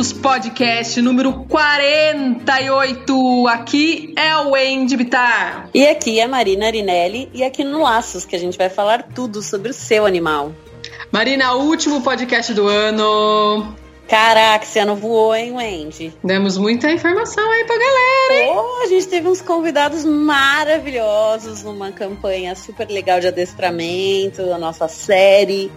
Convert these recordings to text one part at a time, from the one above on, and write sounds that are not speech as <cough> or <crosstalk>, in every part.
Laços Podcast número 48. Aqui é o Wendy Bitar. E aqui é a Marina Arinelli e aqui no Laços que a gente vai falar tudo sobre o seu animal. Marina, último podcast do ano. Caraca, esse ano voou, hein, Wendy? Demos muita informação aí pra galera, hein? Pô, a gente teve uns convidados maravilhosos numa campanha super legal de adestramento, a nossa série.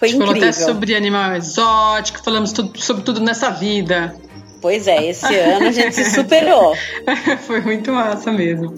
Foi incrível. Falou até sobre animal exótico, falamos tudo, sobre tudo nessa vida. Pois é, esse ano a gente se superou. <laughs> Foi muito massa mesmo.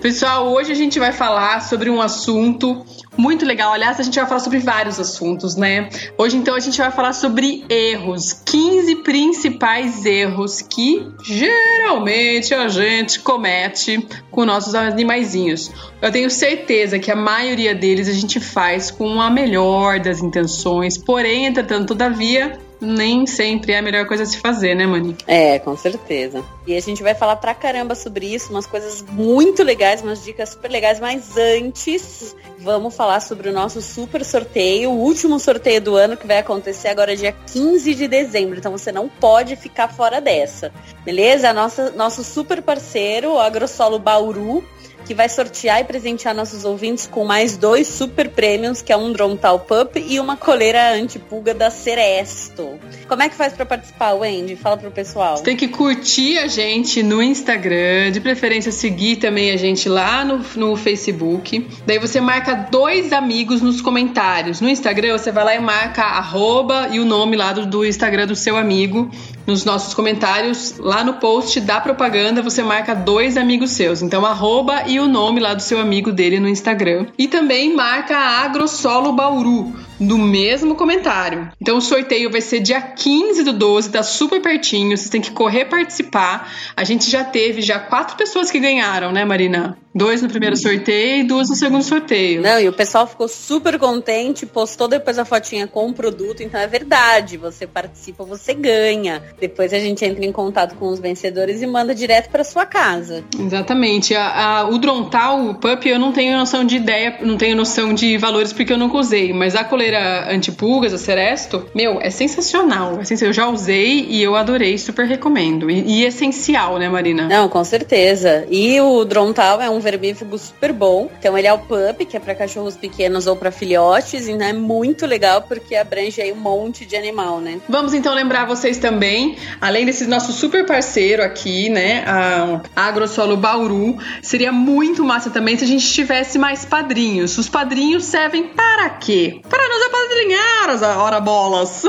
Pessoal, hoje a gente vai falar sobre um assunto muito legal. Aliás, a gente vai falar sobre vários assuntos, né? Hoje, então, a gente vai falar sobre erros. 15 principais erros que geralmente a gente comete com nossos animaizinhos. Eu tenho certeza que a maioria deles a gente faz com a melhor das intenções, porém, entretanto, todavia, nem sempre é a melhor coisa a se fazer, né, Mani? É, com certeza. E a gente vai falar pra caramba sobre isso, umas coisas muito legais, umas dicas super legais, mas antes vamos falar sobre o nosso super sorteio, o último sorteio do ano que vai acontecer agora dia 15 de dezembro, então você não pode ficar fora dessa. Beleza? Nossa, nosso super parceiro, o Agrosolo Bauru, que vai sortear e presentear nossos ouvintes com mais dois super prêmios, que é um Drontal Pup e uma coleira antipulga da Ceresto. Como é que faz para participar, Wendy? Fala pro pessoal. Você tem que curtir a gente no Instagram, de preferência seguir também a gente lá no, no Facebook. Daí você marca dois amigos nos comentários. No Instagram você vai lá e marca arroba e o nome lá do, do Instagram do seu amigo. Nos nossos comentários, lá no post da propaganda, você marca dois amigos seus. Então, arroba e o nome lá do seu amigo dele no Instagram. E também marca a Agrosolo Bauru no mesmo comentário. Então o sorteio vai ser dia 15 do 12, tá super pertinho, vocês têm que correr participar. A gente já teve já quatro pessoas que ganharam, né, Marina? Dois no primeiro sorteio e duas no segundo sorteio. Não, e o pessoal ficou super contente, postou depois a fotinha com o produto, então é verdade, você participa, você ganha. Depois a gente entra em contato com os vencedores e manda direto para sua casa. Exatamente. A, a, o Drontal, o Pup, eu não tenho noção de ideia, não tenho noção de valores porque eu nunca usei, mas a coleira antipulgas, a Ceresto, meu, é sensacional. Sensacional. Eu já usei e eu adorei, super recomendo. E, e essencial, né, Marina? Não, com certeza. E o Drontal é um vermífugo super bom. Então ele é o Pup, que é para cachorros pequenos ou para filhotes, e né, é muito legal porque abrange aí um monte de animal, né? Vamos então lembrar vocês também, além desse nosso super parceiro aqui, né, a Agrosolo Bauru, seria muito massa também se a gente tivesse mais padrinhos. Os padrinhos servem para quê? Para nos apadrinhar as hora bolas.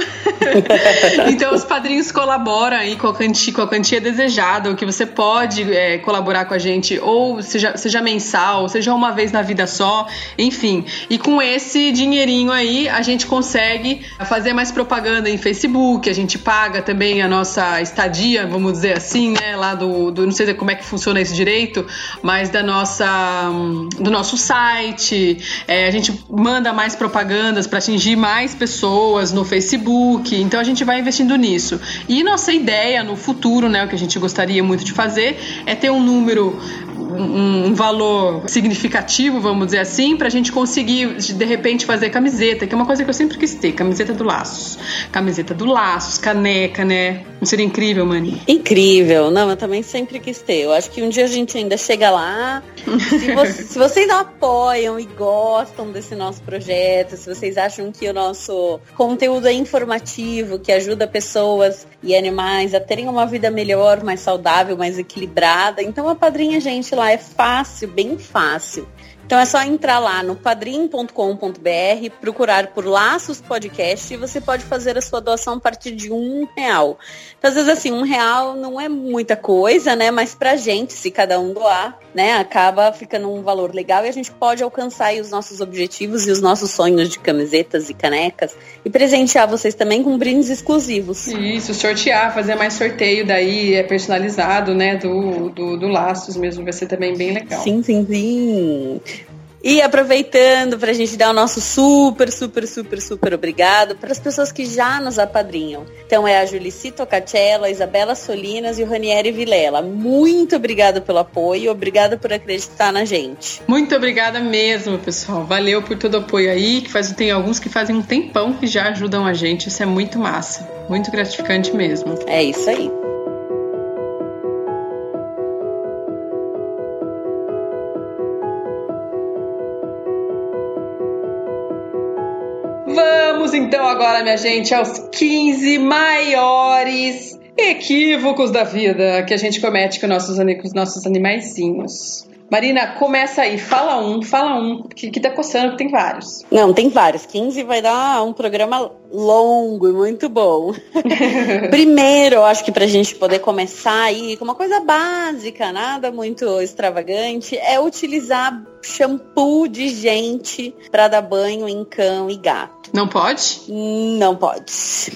<laughs> então os padrinhos colaboram aí com a quantia, com a quantia desejada, o que você pode é, colaborar com a gente, ou seja, seja mensal, seja uma vez na vida só, enfim. E com esse dinheirinho aí, a gente consegue fazer mais propaganda em Facebook, a gente paga também a nossa estadia, vamos dizer assim, né, lá do, do não sei como é que funciona isso direito, mas da nossa do nosso site, é, a gente manda mais propagandas para atingir mais pessoas no Facebook, então a gente vai investindo nisso. E nossa ideia no futuro, né, o que a gente gostaria muito de fazer é ter um número um, um, valor significativo, vamos dizer assim, pra gente conseguir, de repente, fazer camiseta, que é uma coisa que eu sempre quis ter, camiseta do Laços. Camiseta do Laços, caneca, né? Não seria incrível, Mani? Incrível. Não, eu também sempre quis ter. Eu acho que um dia a gente ainda chega lá. Se, vo <laughs> se vocês apoiam e gostam desse nosso projeto, se vocês acham que o nosso conteúdo é informativo, que ajuda pessoas e animais a terem uma vida melhor, mais saudável, mais equilibrada, então apadrinha a gente lá. É fácil, bem fácil. Então é só entrar lá no padrim.com.br, procurar por Laços Podcast e você pode fazer a sua doação a partir de um real. Então, às vezes assim, um real não é muita coisa, né? Mas pra gente, se cada um doar, né, acaba ficando um valor legal e a gente pode alcançar os nossos objetivos e os nossos sonhos de camisetas e canecas e presentear vocês também com brindes exclusivos. Isso, sortear, fazer mais sorteio daí, é personalizado, né, do, do, do Laços mesmo, vai ser também bem legal. Sim, sim, sim. E aproveitando para a gente dar o nosso super, super, super, super obrigado para as pessoas que já nos apadrinham. Então é a Julici Tocatello, a Isabela Solinas e o Ranieri Vilela. Muito obrigada pelo apoio, obrigada por acreditar na gente. Muito obrigada mesmo, pessoal. Valeu por todo o apoio aí, que faz, tem alguns que fazem um tempão que já ajudam a gente. Isso é muito massa, muito gratificante mesmo. É isso aí. Vamos então agora, minha gente, aos 15 maiores equívocos da vida que a gente comete com nossos, com os nossos animaizinhos. Marina, começa aí, fala um, fala um, que, que tá coçando, que tem vários. Não, tem vários. 15 vai dar um programa longo e muito bom. <laughs> Primeiro, acho que pra gente poder começar aí com uma coisa básica, nada muito extravagante, é utilizar shampoo de gente para dar banho em cão e gato. Não pode? Não pode.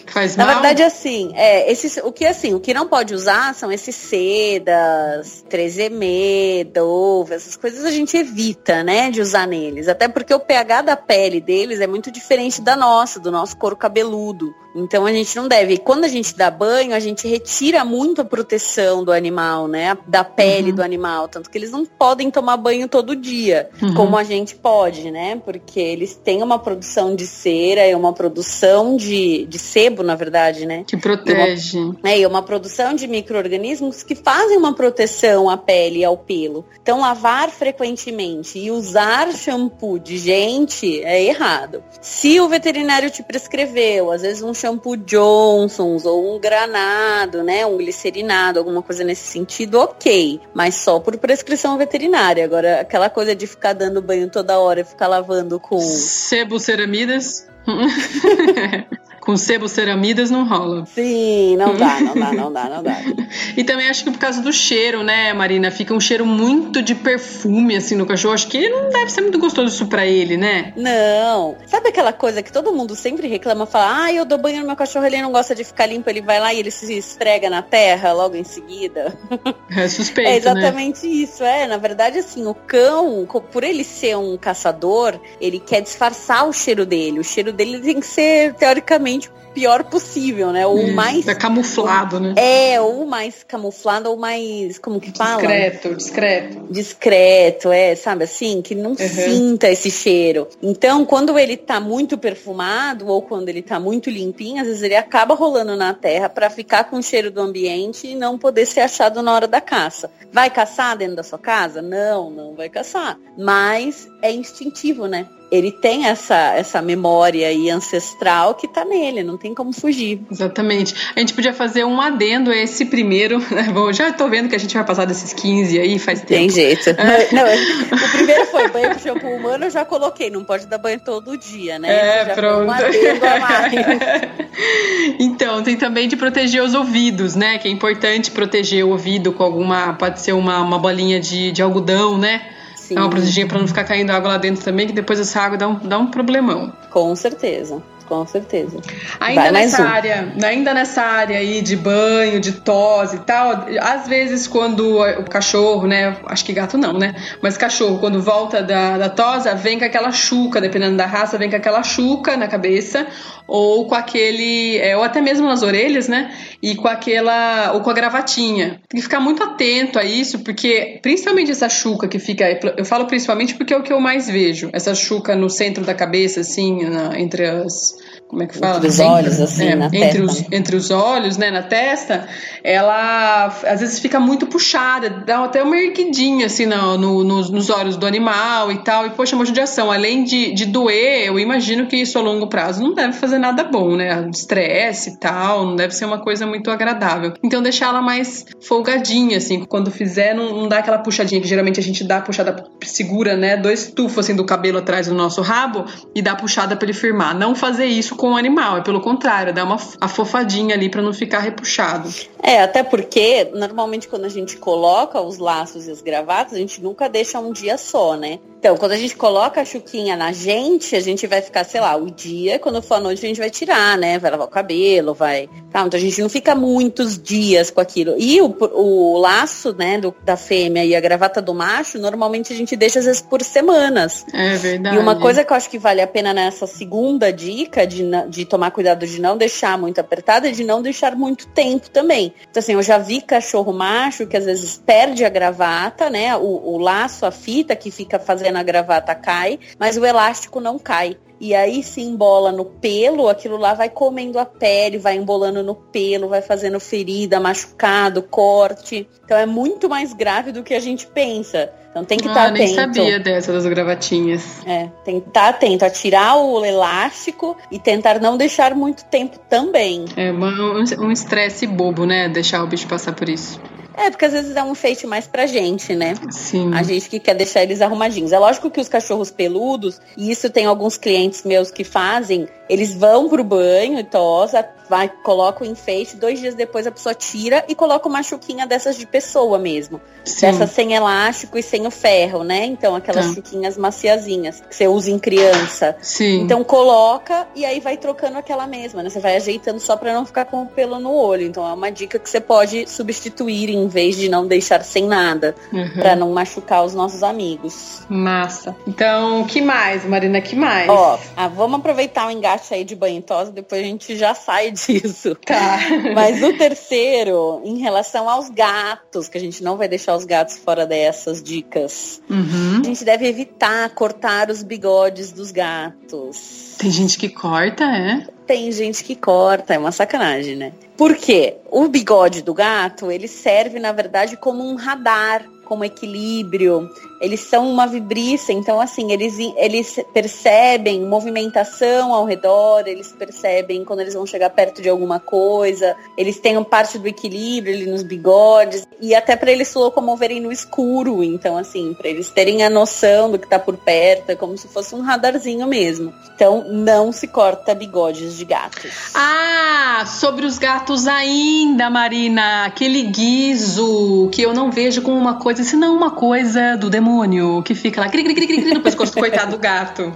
Faz Na mal? verdade, assim, é, esses, o que assim, o que não pode usar são esses sedas, 3M, Dove, essas coisas a gente evita, né, de usar neles. Até porque o pH da pele deles é muito diferente da nossa, do nosso couro cabeludo. Então a gente não deve. Quando a gente dá banho, a gente retira muito a proteção do animal, né? Da pele Uhum. do animal. Tanto que eles não podem tomar banho todo dia, Uhum. como a gente pode, né? Porque eles têm uma produção de cera e uma produção de, de sebo, na verdade, né? Que protege. É, e uma produção de micro-organismos que fazem uma proteção à pele e ao pelo. Então, lavar frequentemente e usar shampoo de gente é errado. Se o veterinário te prescreveu, às vezes um shampoo Johnson's ou um granado, né, um glicerinado, alguma coisa nesse sentido, ok. Mas só por prescrição veterinária. Agora, aquela coisa de ficar dando banho toda hora e ficar lavando com... Sebo ceramidas. <laughs> Com sebo ceramidas não rola. Sim, não dá, não dá, não dá, não dá. <laughs> E também acho que por causa do cheiro, né, Marina? Fica um cheiro muito de perfume, assim, no cachorro. Acho que não deve ser muito gostoso isso pra ele, né? Não. Sabe aquela coisa que todo mundo sempre reclama, fala, ah, eu dou banho no meu cachorro, ele não gosta de ficar limpo, ele vai lá e ele se esfrega na terra logo em seguida. <laughs> É suspeito, é né? exatamente isso, é. Na verdade, assim, o cão, por ele ser um caçador, ele quer disfarçar o cheiro dele. O cheiro dele tem que ser, teoricamente, o pior possível, né? Ou o Isso, mais. É camuflado, né? É, ou o mais camuflado, ou mais. Como que fala? Discreto, discreto. discreto, é, sabe assim, que não sinta esse cheiro. Então, quando ele tá muito perfumado ou quando ele tá muito limpinho, às vezes ele acaba rolando na terra pra ficar com o cheiro do ambiente e não poder ser achado na hora da caça. Vai caçar dentro da sua casa? Não, não vai caçar. Mas é instintivo, né? Ele tem essa, essa memória aí ancestral que tá nele, não tem como fugir. Exatamente. A gente podia fazer um adendo a esse primeiro. <laughs> Né? Bom, já tô vendo que a gente vai passar desses 15 aí faz Tem tempo. jeito. Não, não, <laughs> o primeiro foi banho com shampoo humano, eu já coloquei. Não pode dar banho todo dia, né? É, já pronto. Um adendo a mais. <laughs> então, tem também de proteger os ouvidos, né? Que é importante proteger o ouvido com alguma. Pode ser uma, uma bolinha de, de algodão, né? Sim, Dá uma protegidinha pra não ficar caindo água lá dentro também, que depois essa água dá um, dá um problemão. com certeza. Com certeza. Ainda Vai nessa um. área, ainda nessa área aí de banho, de tosse e tal, às vezes quando o cachorro, né, acho que gato não, né, mas cachorro quando volta da, da tosa, vem com aquela chuca, dependendo da raça, vem com aquela chuca na cabeça ou com aquele, é, ou até mesmo nas orelhas, né, e com aquela, ou com a gravatinha. Tem que ficar muito atento a isso, porque principalmente essa chuca que fica, eu falo principalmente porque é o que eu mais vejo, essa chuca no centro da cabeça, assim, na- entre as como é que fala? Entre os olhos, assim, é, na entre testa. Os, entre os olhos, né, na testa, ela às vezes fica muito puxada, dá até uma erguidinha, assim, no, no, nos, nos olhos do animal e tal. E, poxa, uma judiação, além de, de doer, eu imagino que isso a longo prazo não deve fazer nada bom, né? Estresse e tal, não deve ser uma coisa muito agradável. Então, deixar ela mais folgadinha, assim, quando fizer, não, não dá aquela puxadinha que geralmente a gente dá puxada, segura, né, dois tufos, assim, do cabelo atrás do nosso rabo e dá puxada pra ele firmar. Não fazer isso com o animal, é pelo contrário, dá uma afofadinha ali para não ficar repuxado. É, até porque normalmente quando a gente coloca os laços e as gravatas, a gente nunca deixa um dia só, né? Então, quando a gente coloca a chuquinha na gente, a gente vai ficar, sei lá, o dia, quando for a noite, a gente vai tirar, né? Vai lavar o cabelo, vai. Tá, então a gente não fica muitos dias com aquilo. E o, o laço, né, do, da fêmea e a gravata do macho, normalmente a gente deixa às vezes por semanas. É verdade. E uma coisa que eu acho que vale a pena nessa segunda dica de, de tomar cuidado de não deixar muito apertada é de não deixar muito tempo também. Então, assim, eu já vi cachorro macho que às vezes perde a gravata, né? O, o laço, a fita que fica fazendo a gravata cai, mas o elástico não cai. E aí se embola no pelo, aquilo lá vai comendo a pele, vai embolando no pelo, vai fazendo ferida, machucado, corte. Então é muito mais grave do que a gente pensa. Então tem que estar ah, atento. nem sabia dessa das gravatinhas. É, tem que estar atento a tirar o elástico e tentar não deixar muito tempo também. É um estresse bobo, né? Deixar o bicho passar por isso. É, porque às vezes é um enfeite mais pra gente, né? Sim. A gente que quer deixar eles arrumadinhos. É lógico que os cachorros peludos, e isso tem alguns clientes meus que fazem, eles vão pro banho e tosa, vai, coloca o enfeite, dois dias depois a pessoa tira e coloca uma chuquinha dessas de pessoa mesmo. Sim. Dessas sem elástico e sem o ferro, né? Então aquelas Tá. chuquinhas maciazinhas que você usa em criança. Sim. Então coloca e aí vai trocando aquela mesma, né? Você vai ajeitando só pra não ficar com o pelo no olho. Então é uma dica que você pode substituir em vez de não deixar sem nada, Uhum. Pra não machucar os nossos amigos. Massa. Então, que mais, Marina? Que mais? Ó, ah, vamos aproveitar o engate aí de banho tosa, depois a gente já sai <laughs> disso. Tá. Mas o terceiro, em relação aos gatos, que a gente não vai deixar os gatos fora dessas dicas. Uhum. A gente deve evitar cortar os bigodes dos gatos. Tem gente que corta, é? Tem gente que corta, é uma sacanagem, né? Por quê? O bigode do gato, ele serve, na verdade, como um radar, como equilíbrio. Eles são uma vibrícia, então assim, eles, eles percebem movimentação ao redor, eles percebem quando eles vão chegar perto de alguma coisa, eles têm parte do equilíbrio ali nos bigodes, e até para eles se locomoverem no escuro, então assim, para eles terem a noção do que tá por perto, é como se fosse um radarzinho mesmo. Então não se corta bigodes de gatos. Ah, sobre os gatos ainda, Marina. Aquele guiso que eu não vejo como uma coisa, senão uma coisa do demônio que fica lá, cri, cri, cri, cri, no pescoço, coitado do gato.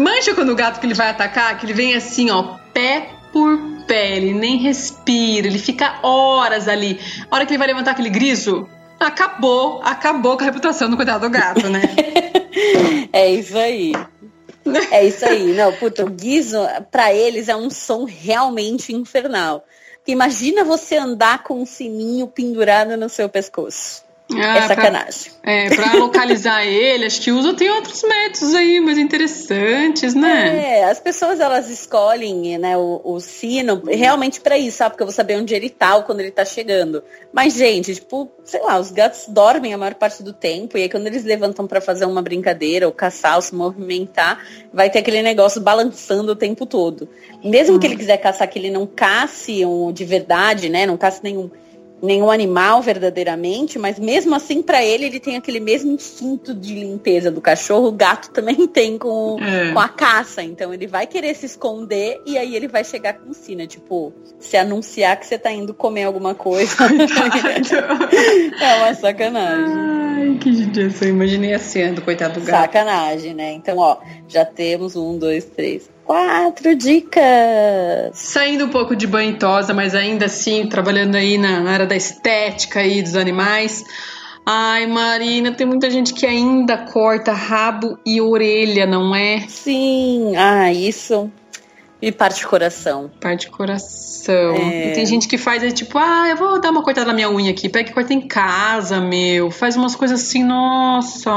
Mancha quando o gato que ele vai atacar, que ele vem assim, ó, pé por pé, ele nem respira, ele fica horas ali. A hora que ele vai levantar aquele griso, acabou, acabou com a reputação do coitado do gato, né? <laughs> É isso aí. É isso aí. Não, puta, o guiso, pra eles, é um som realmente infernal. Imagina você andar com um sininho pendurado no seu pescoço. Ah, é pra- sacanagem. É, pra localizar <laughs> ele, acho que usa tem outros métodos aí mais interessantes, né? É, as pessoas elas escolhem né, o, o sino realmente pra isso, sabe? Porque eu vou saber onde ele tá ou quando ele tá chegando. Mas, gente, tipo, sei lá, os gatos dormem a maior parte do tempo, e aí quando eles levantam pra fazer uma brincadeira, ou caçar, ou se movimentar, vai ter aquele negócio balançando o tempo todo. Mesmo que ele quiser caçar, que ele não casse um de verdade, né? Não casse nenhum nenhum animal verdadeiramente, mas mesmo assim pra ele ele tem aquele mesmo instinto de limpeza do cachorro, o gato também <laughs> tem com, É. com a caça, então ele vai querer se esconder e aí ele vai chegar com sina, tipo, se anunciar que você tá indo comer alguma coisa. <laughs> é uma sacanagem. Ai, que judiação. Imaginei a cena do coitado do gato. Sacanagem, né? Então, ó, já temos um, dois, três, quatro dicas. Saindo um pouco de banho e tosa, mas ainda assim trabalhando aí na, área da estética aí dos animais. Ai, Marina, tem muita gente que ainda corta rabo e orelha, não é? Sim, ah, isso me parte o coração. Parte de coração. É. E tem gente que faz é tipo, ah, eu vou dar uma cortada na minha unha aqui. Pega e corta em casa, meu. Faz umas coisas assim, nossa.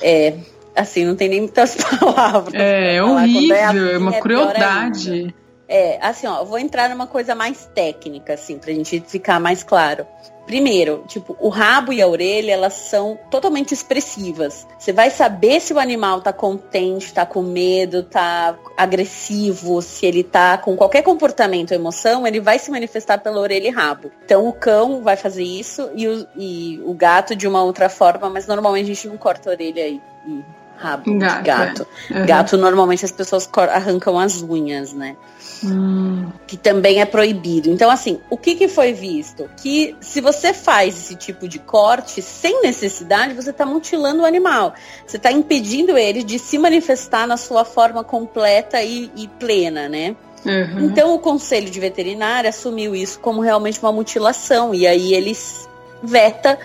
É. assim, não tem nem muitas <laughs> palavras. É, é horrível, é, assim, é, uma é crueldade. É, assim, ó, vou entrar numa coisa mais técnica, assim, pra gente ficar mais claro. Primeiro, tipo, o rabo e a orelha, elas são totalmente expressivas. Você vai saber se o animal tá contente, tá com medo, tá agressivo, se ele tá com qualquer comportamento ou emoção, ele vai se manifestar pela orelha e rabo. Então o cão vai fazer isso e o, e o gato de uma outra forma, mas normalmente a gente não corta a orelha e, e rabo gato. gato. É. Uhum. Gato, normalmente as pessoas arrancam as unhas, né? Hum. Que também é proibido. Então, assim, o que, que foi visto? Que se você faz esse tipo de corte sem necessidade, você está mutilando o animal. Você está impedindo ele de se manifestar na sua forma completa e, e plena, né? Uhum. Então o conselho de veterinária assumiu isso como realmente uma mutilação e aí eles veta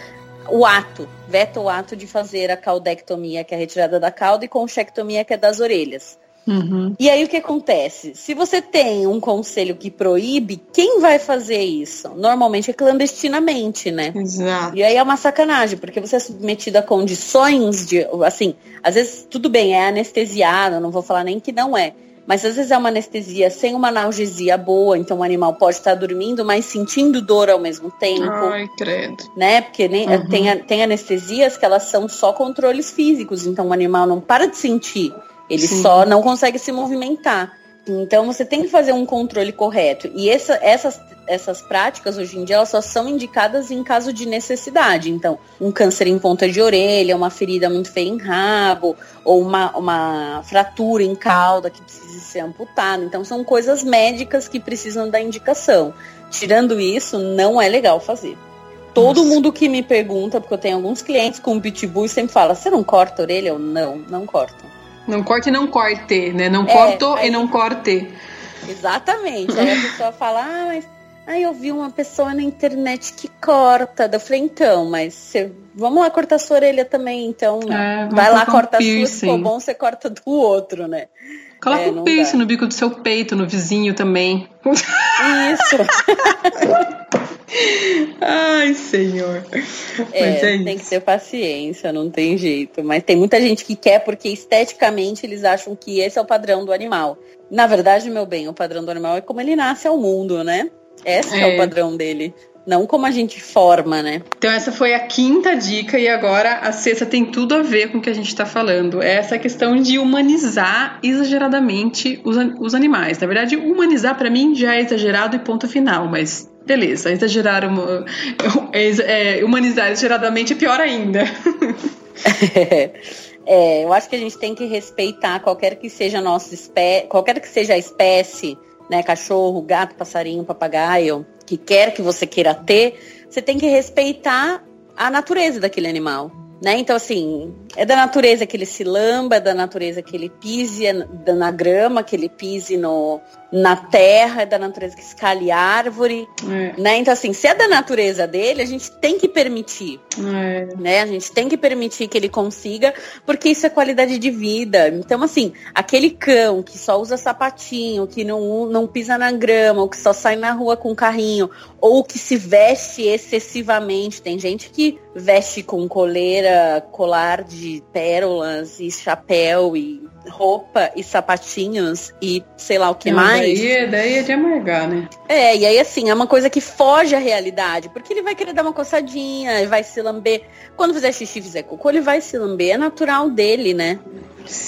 o ato, veta o ato de fazer a caudectomia, que é a retirada da cauda, e conchectomia, que é das orelhas. Uhum. E aí o que acontece? Se você tem um conselho que proíbe, quem vai fazer isso? Normalmente é clandestinamente, né? Exato. E aí é uma sacanagem, porque você é submetido a condições de, assim, às vezes tudo bem, é anestesiado, não vou falar nem que não é. Mas às vezes é uma anestesia sem uma analgesia boa, então o animal pode estar dormindo, mas sentindo dor ao mesmo tempo. Ai, credo. Né? Porque nem, uhum. tem, tem anestesias que elas são só controles físicos, então o animal não para de sentir. Ele Sim. só não consegue se movimentar. Então você tem que fazer um controle correto. E essa, essas, essas práticas hoje em dia elas só são indicadas em caso de necessidade. Então, um câncer em ponta de orelha, uma ferida muito feia em rabo, ou uma, uma fratura em cauda que precisa ser amputada. Então, são coisas médicas que precisam da indicação. Tirando isso, não é legal fazer. Todo Nossa. mundo que me pergunta, porque eu tenho alguns clientes com pitbull sempre fala: você não corta a orelha? Eu não, não corto. Não corte e não corte, né? Não é, corto aí, e não corte. Exatamente. Aí a pessoa fala, ah, mas aí eu vi uma pessoa na internet que corta. Eu falei, então, mas você, vamos lá cortar sua orelha também, então. É, Vai lá, corta um a sua, se for bom, você corta do outro, né? Coloca é, um piercing no bico do seu peito, no vizinho também. Isso. <laughs> Ai, senhor. É, é tem que ter paciência, não tem jeito. Mas tem muita gente que quer porque esteticamente eles acham que esse é o padrão do animal. Na verdade, meu bem, o padrão do animal é como ele nasce ao mundo, né? Esse é, é o padrão dele. Não como a gente forma, né? Então essa foi a quinta dica e agora a sexta tem tudo a ver com o que a gente está falando. É essa questão de humanizar exageradamente os, os animais. Na verdade, humanizar para mim já é exagerado e ponto final, mas beleza, exagerar, <laughs> é, humanizar exageradamente é pior ainda. <laughs> é, eu acho que a gente tem que respeitar qualquer que seja a nossa espécie, qualquer que seja a espécie, né, cachorro, gato, passarinho, papagaio, que quer que você queira ter, você tem que respeitar a natureza daquele animal. Né? Então, assim, é da natureza que ele se lamba, é da natureza que ele pise na grama, que ele pise no, na terra, é da natureza que escale árvore, é. né? Então, assim, se é da natureza dele, a gente tem que permitir, é. né? A gente tem que permitir que ele consiga, porque isso é qualidade de vida. Então, assim, aquele cão que só usa sapatinho, que não, não pisa na grama, ou que só sai na rua com carrinho, ou que se veste excessivamente, tem gente que veste com coleira, colar de pérolas e chapéu e roupa e sapatinhos e sei lá o que mais. Daí, daí é de amargar, né? É, e aí assim, é uma coisa que foge à realidade, porque ele vai querer dar uma coçadinha, vai se lamber. Quando fizer xixi, fizer cocô, ele vai se lamber, é natural dele, né?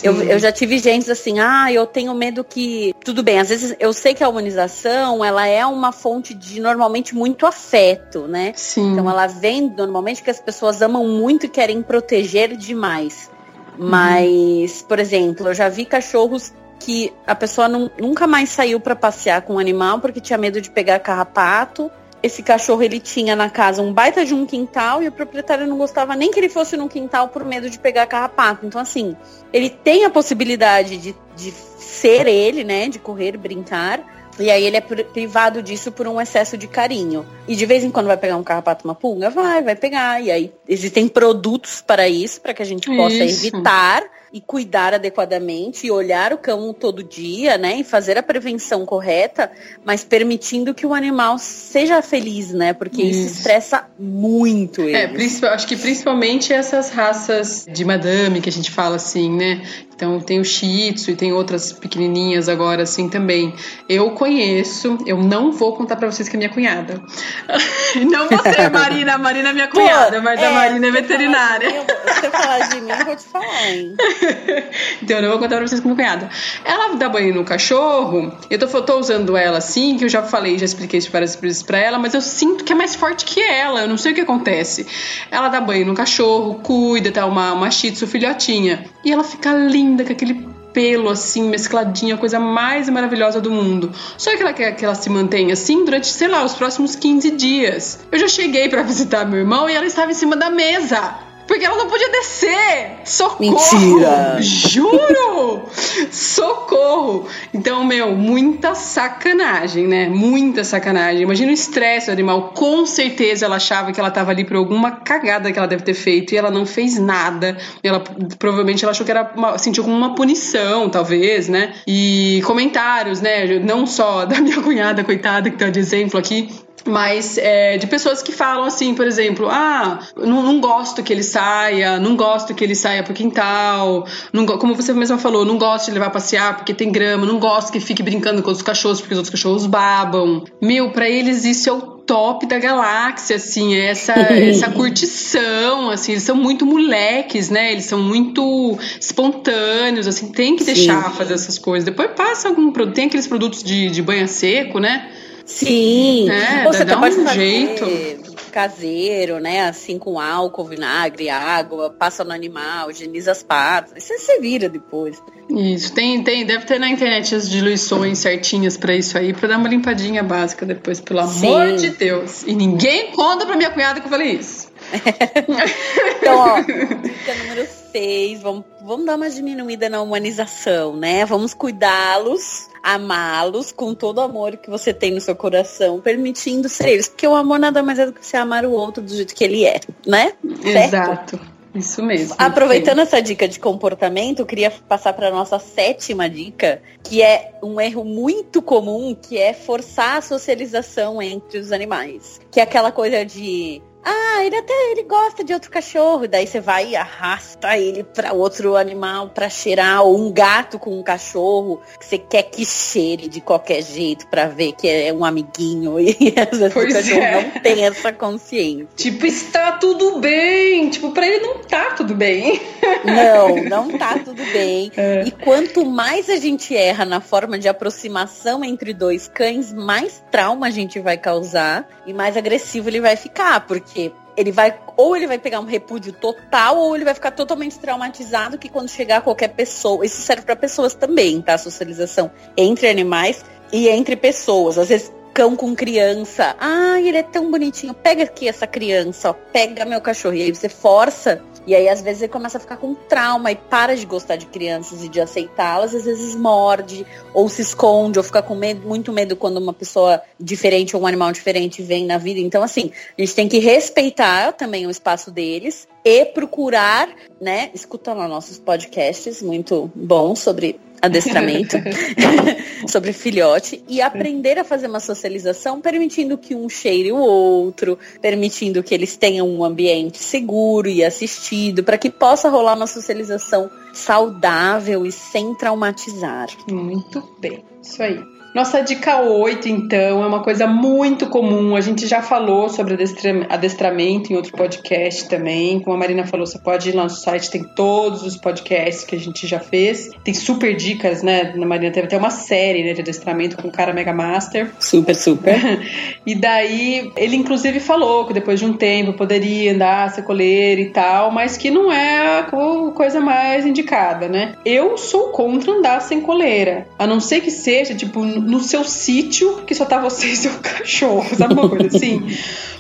Eu, eu, já tive gente assim, ah, eu tenho medo que. Tudo bem, às vezes eu sei que a humanização ela é uma fonte de normalmente muito afeto, né? Sim. Então ela vem normalmente que as pessoas amam muito e querem proteger demais. Mas, uhum. por exemplo, eu já vi cachorros que a pessoa não, nunca mais saiu para passear com o animal porque tinha medo de pegar carrapato. Esse cachorro ele tinha na casa um baita de um quintal e o proprietário não gostava nem que ele fosse no quintal por medo de pegar carrapato. Então, assim, ele tem a possibilidade de, de ser ele, né? De correr, brincar. E aí ele é privado disso por um excesso de carinho. E de vez em quando vai pegar um carrapato, uma pulga? Vai, vai pegar. E aí existem produtos para isso, para que a gente possa isso. evitar e cuidar adequadamente e olhar o cão todo dia, né? E fazer a prevenção correta, mas permitindo que o animal seja feliz, né? Porque isso, isso estressa muito é, eles. É, acho que principalmente essas raças de madame que a gente fala assim, né? Então tem o Shih Tzu e tem outras pequenininhas agora assim também. Eu conheço, eu não vou contar para vocês que é minha cunhada. <laughs> não você, Marina, a Marina é minha <laughs> cunhada, Pô, mas é, a Marina é veterinária. se você falar de mim, eu vou te falar, hein? <laughs> <laughs> então eu não vou contar pra vocês minha cunhada. Ela dá banho no cachorro, eu tô, tô usando ela assim, que eu já falei, já expliquei isso várias vezes pra ela, mas eu sinto que é mais forte que ela, eu não sei o que acontece. Ela dá banho no cachorro, cuida, tá uma, uma shih tzu filhotinha, e ela fica linda linda, com aquele pelo assim, mescladinho, a coisa mais maravilhosa do mundo. Só que ela quer que ela se mantenha assim durante, sei lá, os próximos 15 dias. Eu já cheguei para <laughs> visitar meu irmão e ela estava em cima da mesa. Porque ela não podia descer! Socorro! Mentira! Juro! Socorro! Então, meu, muita sacanagem, né? Muita sacanagem. Imagina o estresse do animal. Com certeza ela achava que ela tava ali por alguma cagada que ela deve ter feito e ela não fez nada. Ela provavelmente ela achou que era uma, sentiu como uma punição, talvez, né? E comentários, né? Não só da <laughs> minha cunhada, coitada, que tá de exemplo aqui, mas é, de pessoas que falam assim, por exemplo, ah, não, não, gosto que ele saia, não gosto que ele saia pro quintal, não, como você mesma falou, não gosto de levar a passear porque tem grama, não gosto que fique brincando com os cachorros porque os outros cachorros babam. Meu, para eles isso é o top da galáxia, assim, é essa, <laughs> essa curtição, assim, eles são muito moleques, né? Eles são muito espontâneos, assim, tem que deixar Sim. fazer essas coisas. Depois passa algum produto, tem aqueles produtos de, de banho seco, né? Sim. É, Você dá, pode um jeito caseiro, né? Assim, com álcool, vinagre, água, passa no animal, higieniza as patas. Isso você vira depois. Isso, tem, tem, deve ter na internet as diluições certinhas para isso aí, para dar uma limpadinha básica depois, pelo Sim. amor de Deus. E ninguém conta pra minha cunhada que eu falei isso. <laughs> então, ó, dica número 6, vamos, vamos dar uma diminuída na humanização, né? Vamos cuidá-los amá-los com todo o amor que você tem no seu coração, permitindo ser eles. Porque o amor nada mais é do que você amar o outro do jeito que ele é, né? Exato. Isso mesmo. Aproveitando sim. essa dica de comportamento, eu queria passar para nossa sétima dica, que é um erro muito comum, que é forçar a socialização entre os animais. Que é aquela coisa de ah, ele até ele gosta de outro cachorro. Daí você vai e arrasta ele para outro animal para cheirar, ou um gato com um cachorro que você quer que cheire de qualquer jeito para ver que é um amiguinho. <laughs> E às vezes pois o cachorro é. não tem essa consciência. Tipo, está tudo bem. Tipo, para ele não tá tudo bem. Não, <laughs> não tá tudo bem. É. E quanto mais a gente erra na forma de aproximação entre dois cães, mais trauma a gente vai causar e mais agressivo ele vai ficar, porque ele vai ou ele vai pegar um repúdio total ou ele vai ficar totalmente traumatizado que quando chegar qualquer pessoa, isso serve para pessoas também, tá? Socialização entre animais e entre pessoas. Às vezes cão com criança. Ah, ele é tão bonitinho. Pega aqui essa criança, ó. Pega meu cachorro. E aí você força e aí, às vezes, ele começa a ficar com trauma e para de gostar de crianças e de aceitá-las, às vezes morde, ou se esconde, ou fica com medo, muito medo quando uma pessoa diferente ou um animal diferente vem na vida. Então, assim, a gente tem que respeitar também o espaço deles e procurar, né? Escuta lá nossos podcasts muito bons sobre adestramento, <laughs> sobre filhote e aprender a fazer uma socialização, permitindo que um cheire o outro, permitindo que eles tenham um ambiente seguro e assistido, para que possa rolar uma socialização saudável e sem traumatizar. Muito bem, isso aí. Nossa dica 8, então, é uma coisa muito comum. A gente já falou sobre adestramento em outro podcast também. Como a Marina falou, você pode ir lá no site, tem todos os podcasts que a gente já fez. Tem super dicas, né? Na Marina teve até uma série né, de adestramento com o cara Mega Master. Super, super. <laughs> e daí, ele inclusive falou que depois de um tempo poderia andar, ser coleira e tal, mas que não é a coisa mais indicada, né? Eu sou contra andar sem coleira. A não ser que seja, tipo, no seu sítio que só tá você e seu <laughs> cachorro, sabe uma coisa assim?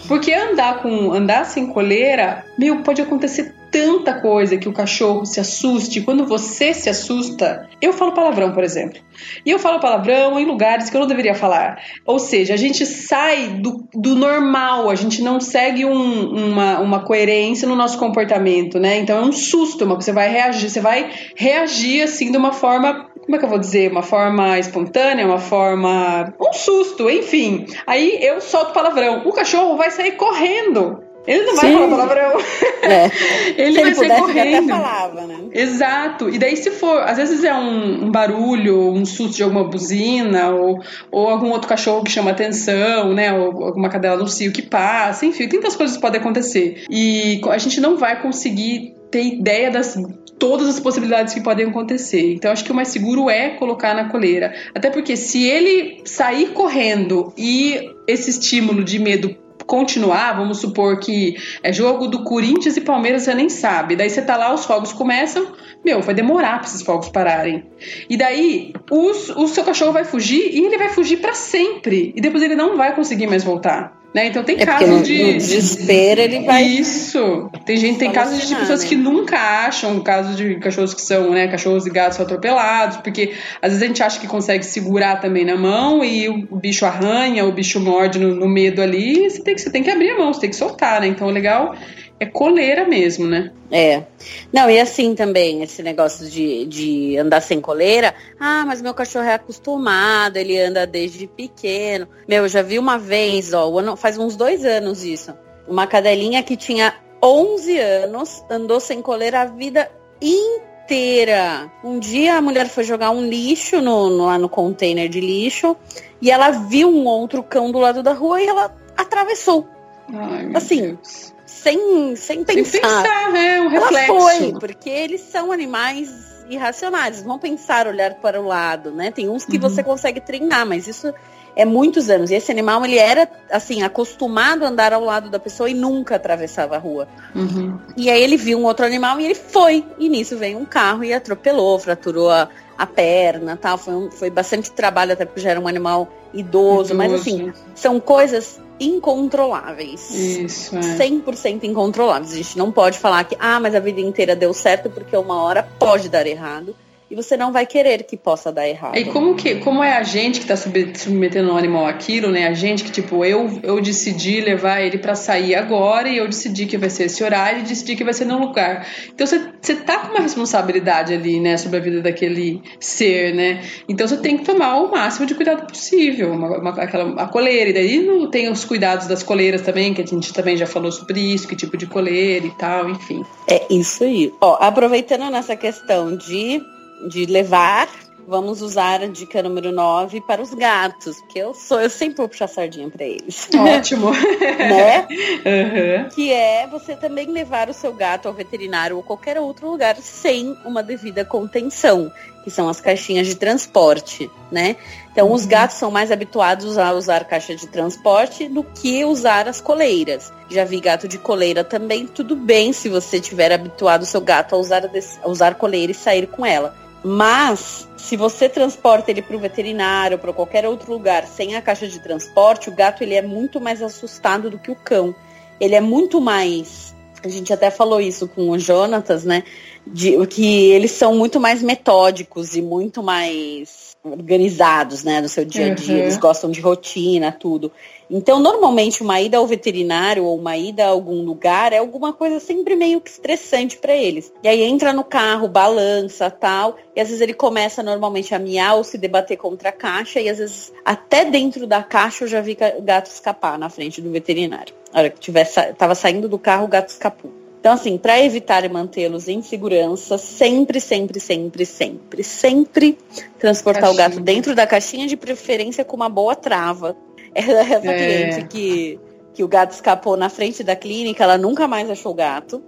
Porque andar com andar sem coleira, meu, pode acontecer tanta coisa que o cachorro se assuste. Quando você se assusta, eu falo palavrão, por exemplo. E eu falo palavrão em lugares que eu não deveria falar. Ou seja, a gente sai do, do normal, a gente não segue um, uma, uma coerência no nosso comportamento, né? Então é um susto, você vai reagir, você vai reagir assim de uma forma como é que eu vou dizer? Uma forma espontânea, uma forma. um susto, enfim. Aí eu solto palavrão. O cachorro vai sair correndo. Ele não vai Sim. falar palavrão. É. <laughs> ele se vai ele sair correndo. Até falava, né? Exato. E daí, se for, às vezes é um, um, barulho, um susto de alguma buzina, ou, ou algum outro cachorro que chama atenção, né? Ou alguma cadela no cio que passa, enfim, tantas coisas podem acontecer. E a gente não vai conseguir ter ideia das todas as possibilidades que podem acontecer. Então acho que o mais seguro é colocar na coleira. Até porque se ele sair correndo e esse estímulo de medo continuar, vamos supor que é jogo do Corinthians e Palmeiras, você nem sabe. Daí você tá lá, os fogos começam, meu, vai demorar para esses fogos pararem. E daí os, o seu cachorro vai fugir e ele vai fugir para sempre. E depois ele não vai conseguir mais voltar. Né? Então tem é casos de. No desespero ele vai. Isso. Tem gente, tem casos de pessoas né? que nunca acham casos de cachorros que são, né? Cachorros e gatos atropelados, porque às vezes a gente acha que consegue segurar também na mão e o bicho arranha, o bicho morde no, no medo ali, você tem, que, você tem que abrir a mão, você tem que soltar, né? Então o legal é coleira mesmo, né? É. Não, e assim também, esse negócio de, de andar sem coleira. Ah, mas meu cachorro é acostumado, ele anda desde pequeno. Meu, eu já vi uma vez, ó, faz uns dois anos isso. Uma cadelinha que tinha 11 anos, andou sem coleira a vida inteira. Um dia a mulher foi jogar um lixo no, no, lá no container de lixo e ela viu um outro cão do lado da rua e ela atravessou. Ai, assim, Deus sem, sem pensar. Sem pensar, é um reflexo. Ela foi, porque eles são animais irracionais, vão pensar, olhar para o lado, né? Tem uns que uhum. você consegue treinar, mas isso é muitos anos. E esse animal, ele era, assim, acostumado a andar ao lado da pessoa e nunca atravessava a rua. Uhum. E aí ele viu um outro animal e ele foi. E nisso veio um carro e atropelou, fraturou a, a perna, tal. Foi, um, foi bastante trabalho, até porque já era um animal idoso. idoso. Mas, assim, são coisas incontroláveis. Isso, é. 100% incontroláveis. A gente não pode falar que, ah, mas a vida inteira deu certo porque uma hora pode dar errado e você não vai querer que possa dar errado. E como que como é a gente que está submetendo um animal àquilo, né? A gente que tipo eu eu decidi levar ele para sair agora e eu decidi que vai ser esse horário e decidi que vai ser no lugar. Então você você tá com uma responsabilidade ali, né, sobre a vida daquele ser, né? Então você tem que tomar o máximo de cuidado possível, uma, uma, aquela a coleira e daí não tem os cuidados das coleiras também, que a gente também já falou sobre isso, que tipo de coleira e tal, enfim. É isso aí. Ó, aproveitando nessa questão de de levar, vamos usar a dica número 9 para os gatos, porque eu sou, eu sempre vou puxar sardinha para eles. Ótimo. <laughs> né? Uhum. Que é você também levar o seu gato ao veterinário ou qualquer outro lugar sem uma devida contenção, que são as caixinhas de transporte, né? Então, uhum. os gatos são mais habituados a usar caixa de transporte do que usar as coleiras. Já vi gato de coleira também, tudo bem se você tiver habituado o seu gato a usar, a usar coleira e sair com ela mas, se você transporta ele para o veterinário, para qualquer outro lugar, sem a caixa de transporte, o gato ele é muito mais assustado do que o cão. Ele é muito mais. A gente até falou isso com o Jonatas, né? De, que eles são muito mais metódicos e muito mais organizados, né, no seu dia a dia. Uhum. Eles gostam de rotina, tudo. Então, normalmente, uma ida ao veterinário ou uma ida a algum lugar é alguma coisa sempre meio que estressante para eles. E aí entra no carro, balança, tal, e às vezes ele começa normalmente a miar ou se debater contra a caixa, e às vezes até dentro da caixa eu já vi o gato escapar na frente do veterinário. A hora que tiver, tava saindo do carro, o gato escapou. Então, assim, para evitar mantê-los em segurança, sempre, sempre, sempre, sempre, sempre transportar caixinha. o gato dentro da caixinha, de preferência com uma boa trava. Essa é. cliente que, que o gato escapou na frente da clínica, ela nunca mais achou o gato.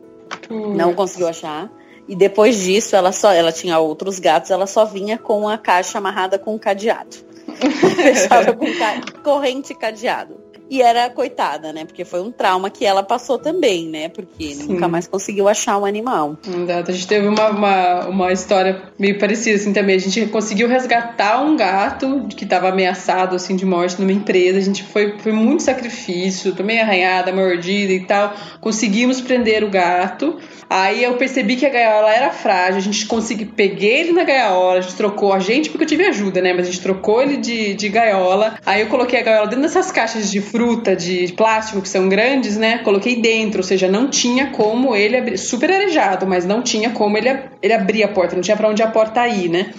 Não conseguiu achar. E depois disso, ela só, ela tinha outros gatos, ela só vinha com a caixa amarrada com cadeado. <laughs> Fechava com ca corrente cadeado. E era coitada, né? Porque foi um trauma que ela passou também, né? Porque Sim. nunca mais conseguiu achar o animal. Exato. A gente teve uma, uma, uma história meio parecida assim também. A gente conseguiu resgatar um gato que estava ameaçado assim de morte numa empresa. A gente foi, foi muito sacrifício, também arranhada, mordida e tal. Conseguimos prender o gato. Aí eu percebi que a gaiola era frágil, a gente conseguiu, peguei ele na gaiola, a gente trocou a gente, porque eu tive ajuda, né? Mas a gente trocou ele de, de gaiola. Aí eu coloquei a gaiola dentro dessas caixas de fruta, de plástico, que são grandes, né? Coloquei dentro, ou seja, não tinha como ele abrir, super arejado, mas não tinha como ele, ele abrir a porta, não tinha para onde a porta ir, né?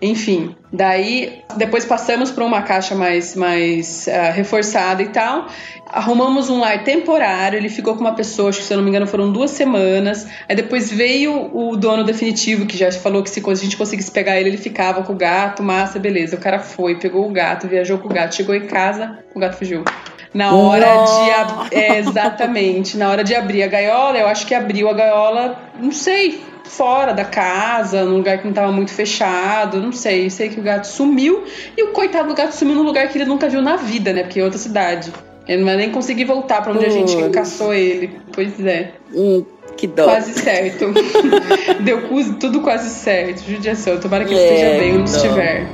Enfim, daí depois passamos para uma caixa mais, mais uh, reforçada e tal. Arrumamos um lar temporário, ele ficou com uma pessoa, acho que se eu não me engano foram duas semanas. Aí depois veio o dono definitivo, que já falou que se a gente conseguisse pegar ele, ele ficava com o gato, massa, beleza. O cara foi, pegou o gato, viajou com o gato, chegou em casa, o gato fugiu. Na hora de. É, exatamente. Na hora de abrir a gaiola, eu acho que abriu a gaiola, não sei, fora da casa, num lugar que não estava muito fechado, não sei. Sei que o gato sumiu e o coitado do gato sumiu num lugar que ele nunca viu na vida, né? Porque é outra cidade. Ele não vai nem conseguir voltar para onde a gente caçou ele. Pois é. Hum, que dó. Quase certo. <laughs> Deu tudo quase certo. Judiação. Tomara que ele é, esteja bem onde dó. estiver.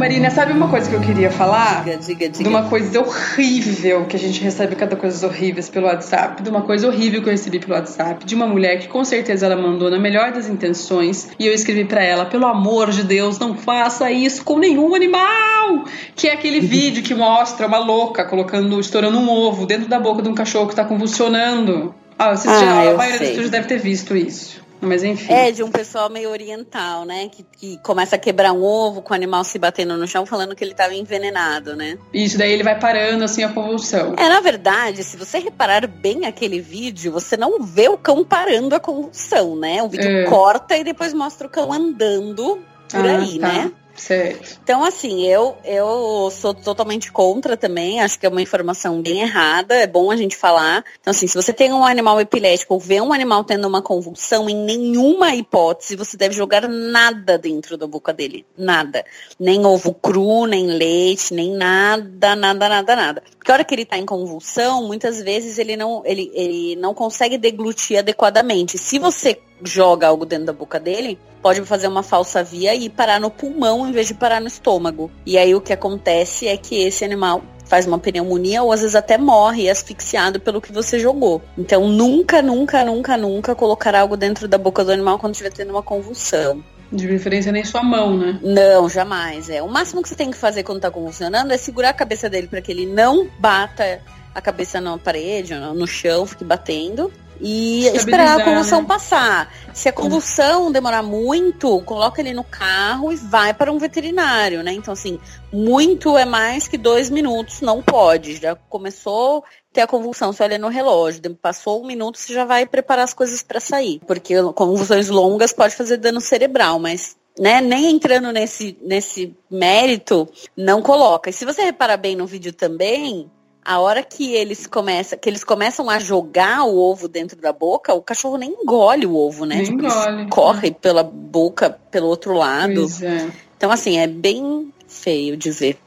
Marina, sabe uma coisa que eu queria falar? Diga, diga, diga. De uma coisa horrível que a gente recebe cada coisa horríveis pelo WhatsApp. De uma coisa horrível que eu recebi pelo WhatsApp. De uma mulher que com certeza ela mandou na melhor das intenções. E eu escrevi para ela: pelo amor de Deus, não faça isso com nenhum animal! Que é aquele <laughs> vídeo que mostra uma louca colocando, estourando um ovo dentro da boca de um cachorro que tá convulsionando. Ah, vocês ah, já, a maioria das pessoas deve ter visto isso. Mas enfim. É, de um pessoal meio oriental, né? Que, que começa a quebrar um ovo com o animal se batendo no chão, falando que ele estava envenenado, né? Isso, daí ele vai parando assim a convulsão. É, na verdade, se você reparar bem aquele vídeo, você não vê o cão parando a convulsão, né? O vídeo é. corta e depois mostra o cão andando por ah, aí, tá. né? Certo. Então, assim, eu, eu sou totalmente contra também. Acho que é uma informação bem errada. É bom a gente falar. Então, assim, se você tem um animal epilético ou vê um animal tendo uma convulsão, em nenhuma hipótese você deve jogar nada dentro da boca dele. Nada. Nem ovo cru, nem leite, nem nada, nada, nada, nada. Porque a hora que ele está em convulsão, muitas vezes ele não, ele, ele não consegue deglutir adequadamente. Se você joga algo dentro da boca dele, pode fazer uma falsa via e parar no pulmão em vez de parar no estômago. E aí o que acontece é que esse animal faz uma pneumonia ou às vezes até morre asfixiado pelo que você jogou. Então nunca, nunca, nunca, nunca colocar algo dentro da boca do animal quando estiver tendo uma convulsão. De preferência nem sua mão, né? Não, jamais. É. O máximo que você tem que fazer quando tá convulsionando é segurar a cabeça dele para que ele não bata a cabeça na parede, no chão, fique batendo e esperar a convulsão né? passar. Se a convulsão demorar muito, coloca ele no carro e vai para um veterinário, né? Então, assim, muito é mais que dois minutos, não pode. Já começou a ter a convulsão, você olha no relógio, passou um minuto, você já vai preparar as coisas para sair. Porque convulsões longas pode fazer dano cerebral, mas né, nem entrando nesse, nesse mérito, não coloca. E se você reparar bem no vídeo também, a hora que eles começam, que eles começam a jogar o ovo dentro da boca, o cachorro nem engole o ovo, né? Nem tipo, engole. corre pela boca pelo outro lado. É. Então, assim, é bem feio de ver.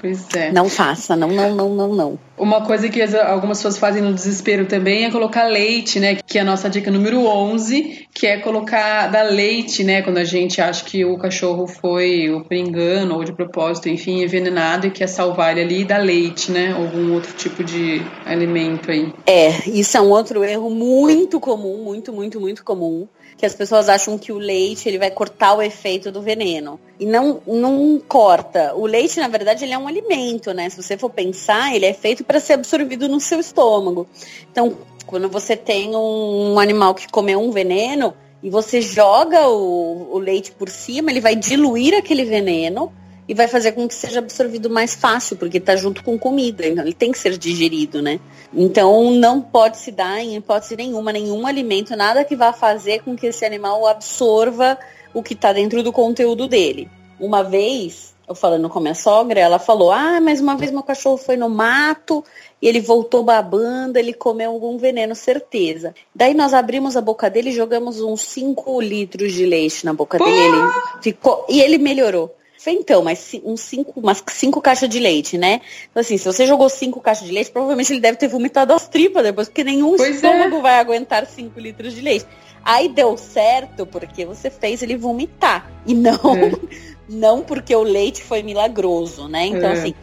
Pois é. Não faça, não, não, não, não, não. Uma coisa que algumas pessoas fazem no desespero também é colocar leite, né? Que é a nossa dica número 11, que é colocar da leite, né? Quando a gente acha que o cachorro foi, ou por engano, ou de propósito, enfim, envenenado e quer salvar ele ali, dá leite, né? Ou algum outro tipo de alimento aí. É, isso é um outro erro muito comum, muito, muito, muito comum que as pessoas acham que o leite ele vai cortar o efeito do veneno. E não, não corta. O leite, na verdade, ele é um alimento, né? Se você for pensar, ele é feito para ser absorvido no seu estômago. Então, quando você tem um animal que comeu um veneno e você joga o, o leite por cima, ele vai diluir aquele veneno e vai fazer com que seja absorvido mais fácil, porque está junto com comida, então ele tem que ser digerido, né? Então não pode se dar em hipótese nenhuma, nenhum alimento, nada que vá fazer com que esse animal absorva o que está dentro do conteúdo dele. Uma vez eu falando com a minha sogra, ela falou, ah, mas uma vez meu cachorro foi no mato e ele voltou babando, ele comeu algum veneno, certeza. Daí nós abrimos a boca dele e jogamos uns 5 litros de leite na boca dele. Ele ficou, e ele melhorou. Falei, então, mas uns cinco, umas cinco caixas de leite, né? Então, assim, se você jogou cinco caixas de leite, provavelmente ele deve ter vomitado as tripas depois, porque nenhum pois estômago é. vai aguentar cinco litros de leite. Aí deu certo porque você fez ele vomitar. E não, é. <laughs> não porque o leite foi milagroso, né? Então, é. assim,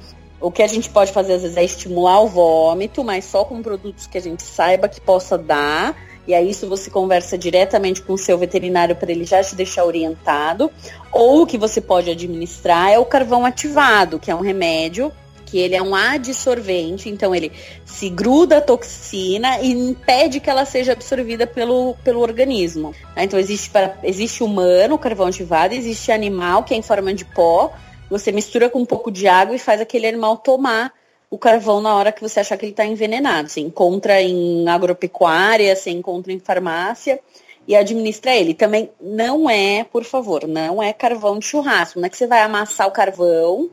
o que a gente pode fazer às vezes é estimular o vômito, mas só com produtos que a gente saiba que possa dar. E aí isso você conversa diretamente com o seu veterinário para ele já te deixar orientado. Ou o que você pode administrar é o carvão ativado, que é um remédio que ele é um adsorvente, então ele se gruda a toxina e impede que ela seja absorvida pelo, pelo organismo. Tá? Então existe, para, existe humano, carvão ativado, existe animal, que é em forma de pó. Você mistura com um pouco de água e faz aquele animal tomar o carvão na hora que você achar que ele está envenenado. Você encontra em agropecuária, você encontra em farmácia e administra ele. Também não é, por favor, não é carvão de churrasco. Não é que você vai amassar o carvão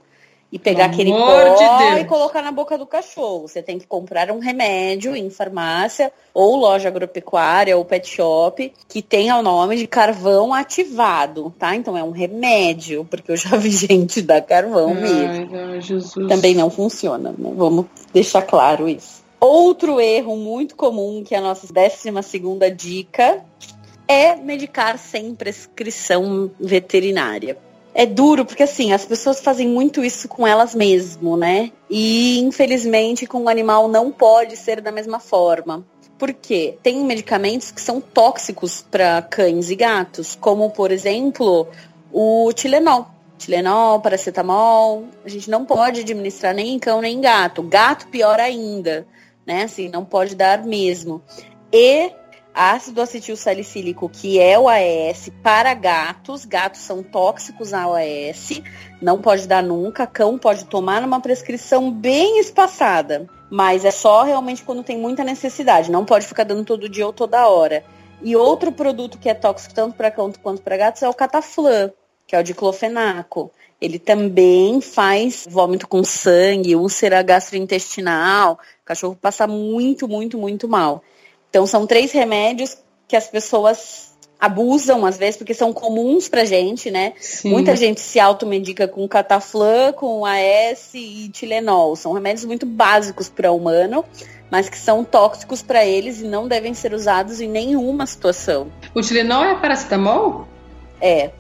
e pegar aquele pó de e colocar na boca do cachorro. Você tem que comprar um remédio em farmácia ou loja agropecuária ou pet shop que tenha o nome de carvão ativado, tá? Então é um remédio, porque eu já vi <laughs> gente dar carvão Ai, mesmo. Jesus. Também não funciona, né? Vamos deixar claro isso. Outro erro muito comum, que é a nossa décima segunda dica, é medicar sem prescrição veterinária é duro, porque assim, as pessoas fazem muito isso com elas mesmo, né? E infelizmente com o animal não pode ser da mesma forma. Por quê? Tem medicamentos que são tóxicos para cães e gatos, como por exemplo o Tilenol. Tilenol, paracetamol, a gente não pode administrar nem em cão nem em gato. Gato pior ainda, né? Assim, não pode dar mesmo. E ácido acetil salicílico, que é o AES, para gatos. Gatos são tóxicos ao AES, não pode dar nunca. Cão pode tomar numa prescrição bem espaçada, mas é só realmente quando tem muita necessidade. Não pode ficar dando todo dia ou toda hora. E outro produto que é tóxico tanto para cão quanto para gatos é o cataflã, que é o diclofenaco. Ele também faz vômito com sangue, úlcera gastrointestinal. O cachorro passa muito, muito, muito mal. Então são três remédios que as pessoas abusam às vezes porque são comuns pra gente, né? Sim. Muita gente se automedica com cataflã, com AS e Tilenol. São remédios muito básicos para o humano, mas que são tóxicos para eles e não devem ser usados em nenhuma situação. O Tilenol é paracetamol? É,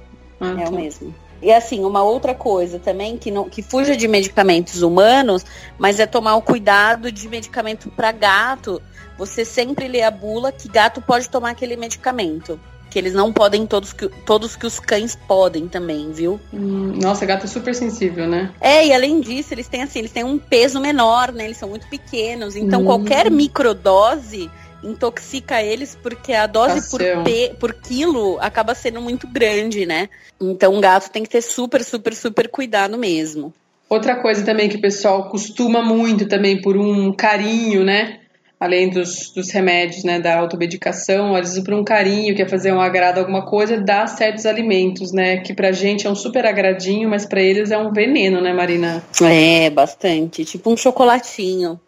ah, é tá. o mesmo. E assim, uma outra coisa também que não que fuja de medicamentos humanos, mas é tomar o cuidado de medicamento para gato você sempre lê a bula que gato pode tomar aquele medicamento. Que eles não podem todos que, todos que os cães podem também, viu? Hum, nossa, gato é super sensível, né? É, e além disso, eles têm assim, eles têm um peso menor, né? Eles são muito pequenos. Então hum. qualquer microdose intoxica eles porque a dose por, pe, por quilo acaba sendo muito grande, né? Então o gato tem que ter super, super, super cuidado mesmo. Outra coisa também que o pessoal costuma muito também por um carinho, né? Além dos, dos remédios, né, da automedicação, às vezes por um carinho, quer fazer um agrado, alguma coisa, dá certos alimentos, né, que pra gente é um super agradinho, mas para eles é um veneno, né, Marina? É, bastante, tipo um chocolatinho.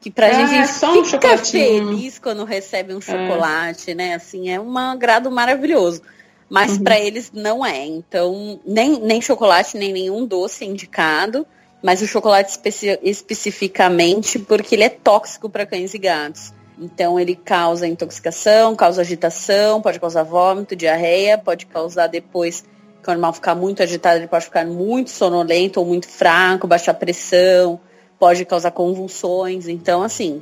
Que pra ah, gente é só um fica feliz quando recebe um é. chocolate, é. né, assim, é um agrado maravilhoso. Mas uhum. para eles não é, então nem, nem chocolate, nem nenhum doce indicado mas o chocolate especi especificamente porque ele é tóxico para cães e gatos. Então ele causa intoxicação, causa agitação, pode causar vômito, diarreia, pode causar depois que o animal ficar muito agitado, ele pode ficar muito sonolento ou muito fraco, baixar pressão, pode causar convulsões. Então, assim,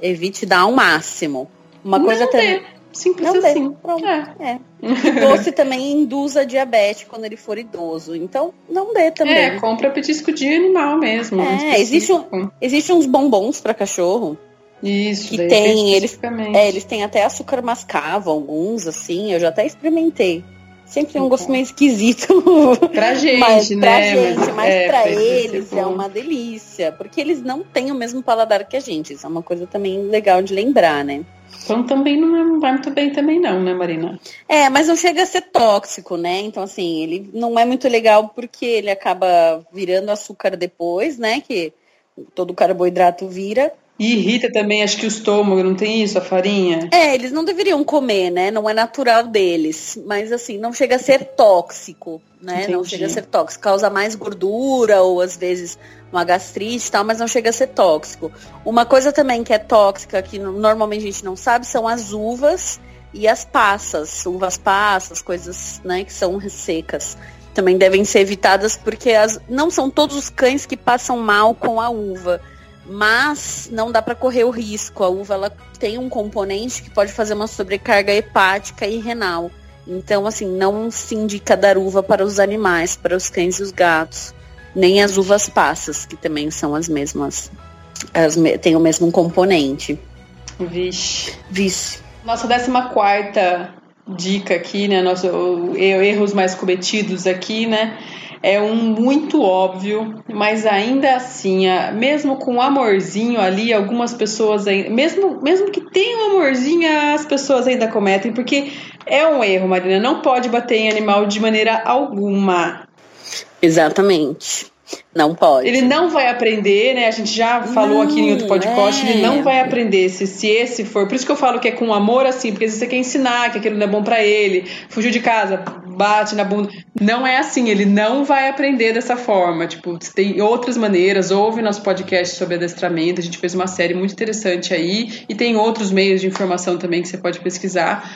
evite dar ao máximo. Uma Não coisa também. Simples não assim. Pronto. É. é. Doce também induz a diabetes quando ele for idoso. Então, não dê também. É, compra petisco de animal mesmo. É, existe, um, existe uns bombons para cachorro. Isso, que tem, eles, é, eles têm até açúcar mascavo, alguns, assim, eu já até experimentei. Sempre tem um gosto meio esquisito. <laughs> Pra gente, mas, né? Pra gente, mas, mas é, pra pra eles é uma delícia. Porque eles não têm o mesmo paladar que a gente. Isso é uma coisa também legal de lembrar, né? Então também não, é- não vai muito bem também não, né, Marina? É, mas não chega a ser tóxico, né? Então, assim, ele não é muito legal porque ele acaba virando açúcar depois, né? Que todo carboidrato vira. E irrita também, acho que o estômago, não tem isso, a farinha? É, eles não deveriam comer, né? Não é natural deles. Mas assim, não chega a ser tóxico, né? Não Entendi. chega a ser tóxico. Causa mais gordura ou às vezes uma gastrite e tal, mas não chega a ser tóxico. Uma coisa também que é tóxica, que no- normalmente a gente não sabe, são as uvas e as passas. Uvas passas, coisas né, que são secas. Também devem ser evitadas porque as, não são todos os cães que passam mal com a uva mas não dá para correr o risco. A uva ela tem um componente que pode fazer uma sobrecarga hepática e renal. Então, assim, não se indica dar uva para os animais, para os cães e os gatos, nem as uvas passas, que também são as mesmas, as me- têm o mesmo componente. Vixe. Vice. Nossa 14 dica aqui, né? Nosso, erros mais cometidos aqui, né? É um muito óbvio, mas ainda assim, mesmo com amorzinho ali, algumas pessoas ainda. Mesmo, mesmo que tenha um amorzinho, as pessoas ainda cometem, porque é um erro, Marina. Não pode bater em animal de maneira alguma. Exatamente. Não pode. Ele não vai aprender, né? A gente já falou Não, aqui em outro podcast, é. ele não vai aprender se, se esse for. Por isso que eu falo que é com amor assim, porque às vezes você quer ensinar que aquilo não é bom pra ele, fugiu de casa, bate na bunda. Não é assim, ele não vai aprender dessa forma. Tipo, tem outras maneiras, ouve nosso podcast sobre adestramento, a gente fez uma série muito interessante aí, e tem outros meios de informação também que você pode pesquisar.